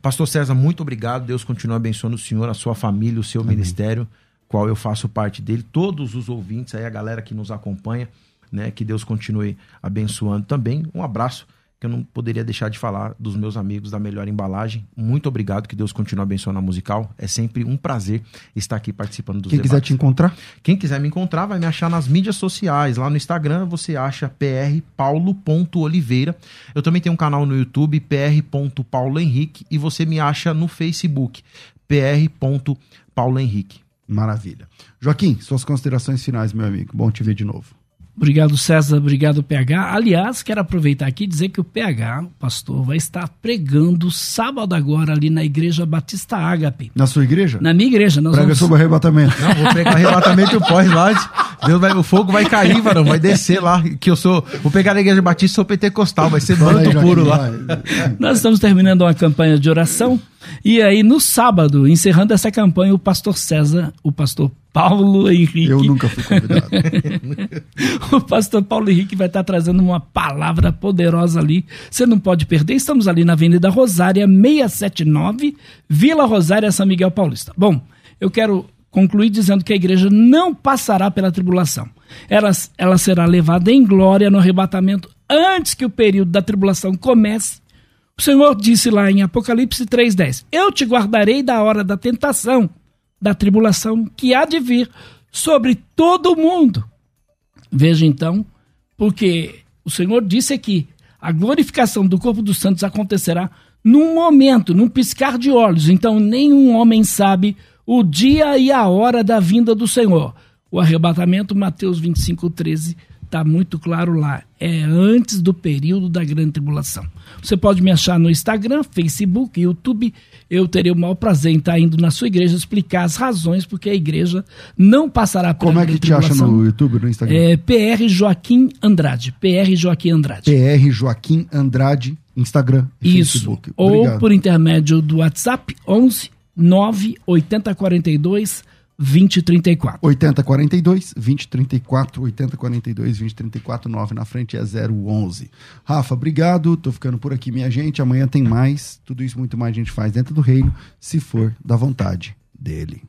Pastor César, muito obrigado. Deus continue abençoando o senhor, a sua família, o seu Amém. ministério, qual eu faço parte dele, todos os ouvintes aí, a galera que nos acompanha, né? Que Deus continue abençoando também. Um abraço que eu não poderia deixar de falar dos meus amigos da Melhor Embalagem. Muito obrigado, que Deus continue abençoando a musical. É sempre um prazer estar aqui participando dos Quem debates. quiser te encontrar? Quem quiser me encontrar vai me achar nas mídias sociais. Lá no Instagram você acha prpaulo.oliveira. Eu também tenho um canal no YouTube, pr.paulohenrique, e você me acha no Facebook, pr.paulohenrique. Maravilha. Joaquim, suas considerações finais, meu amigo. Bom te ver de novo. Obrigado, César. Obrigado, PH. Aliás, quero aproveitar aqui e dizer que o PH, o pastor, vai estar pregando sábado agora ali na Igreja Batista Ágape. Na sua igreja? Na minha igreja. Nós Prega vamos... sobre arrebatamento. Não, vou pregar arrebatamento e pós lá. Deus vai, o fogo vai cair, varão, vai descer lá. Que eu sou. Vou pegar a Igreja Batista, sou pentecostal, vai ser manto puro lá. Nós estamos terminando uma campanha de oração. E aí, no sábado, encerrando essa campanha, o pastor César, o pastor Paulo Henrique. Eu nunca fui convidado. o pastor Paulo Henrique vai estar trazendo uma palavra poderosa ali. Você não pode perder. Estamos ali na Avenida Rosária, 679, Vila Rosária, São Miguel Paulista. Bom, eu quero concluir dizendo que a igreja não passará pela tribulação. Ela, ela será levada em glória no arrebatamento antes que o período da tribulação comece o Senhor disse lá em Apocalipse 3,10: Eu te guardarei da hora da tentação, da tribulação que há de vir sobre todo o mundo. Veja então, porque o Senhor disse aqui: a glorificação do corpo dos santos acontecerá num momento, num piscar de olhos. Então, nenhum homem sabe o dia e a hora da vinda do Senhor. O arrebatamento, Mateus 25, 13 está muito claro lá. É antes do período da grande tribulação. Você pode me achar no Instagram, Facebook, YouTube. Eu terei o maior prazer em estar indo na sua igreja explicar as razões porque a igreja não passará por Como é que te acha no YouTube, no Instagram? É PR Joaquim Andrade. PR Joaquim Andrade. PR Joaquim Andrade, Instagram e Isso. Facebook. Obrigado. Ou por intermédio do WhatsApp 11 9 8042 2034. 8042 2034 8042 2034 9 na frente é 011. Rafa, obrigado. Tô ficando por aqui, minha gente. Amanhã tem mais. Tudo isso muito mais a gente faz dentro do reino, se for da vontade dele.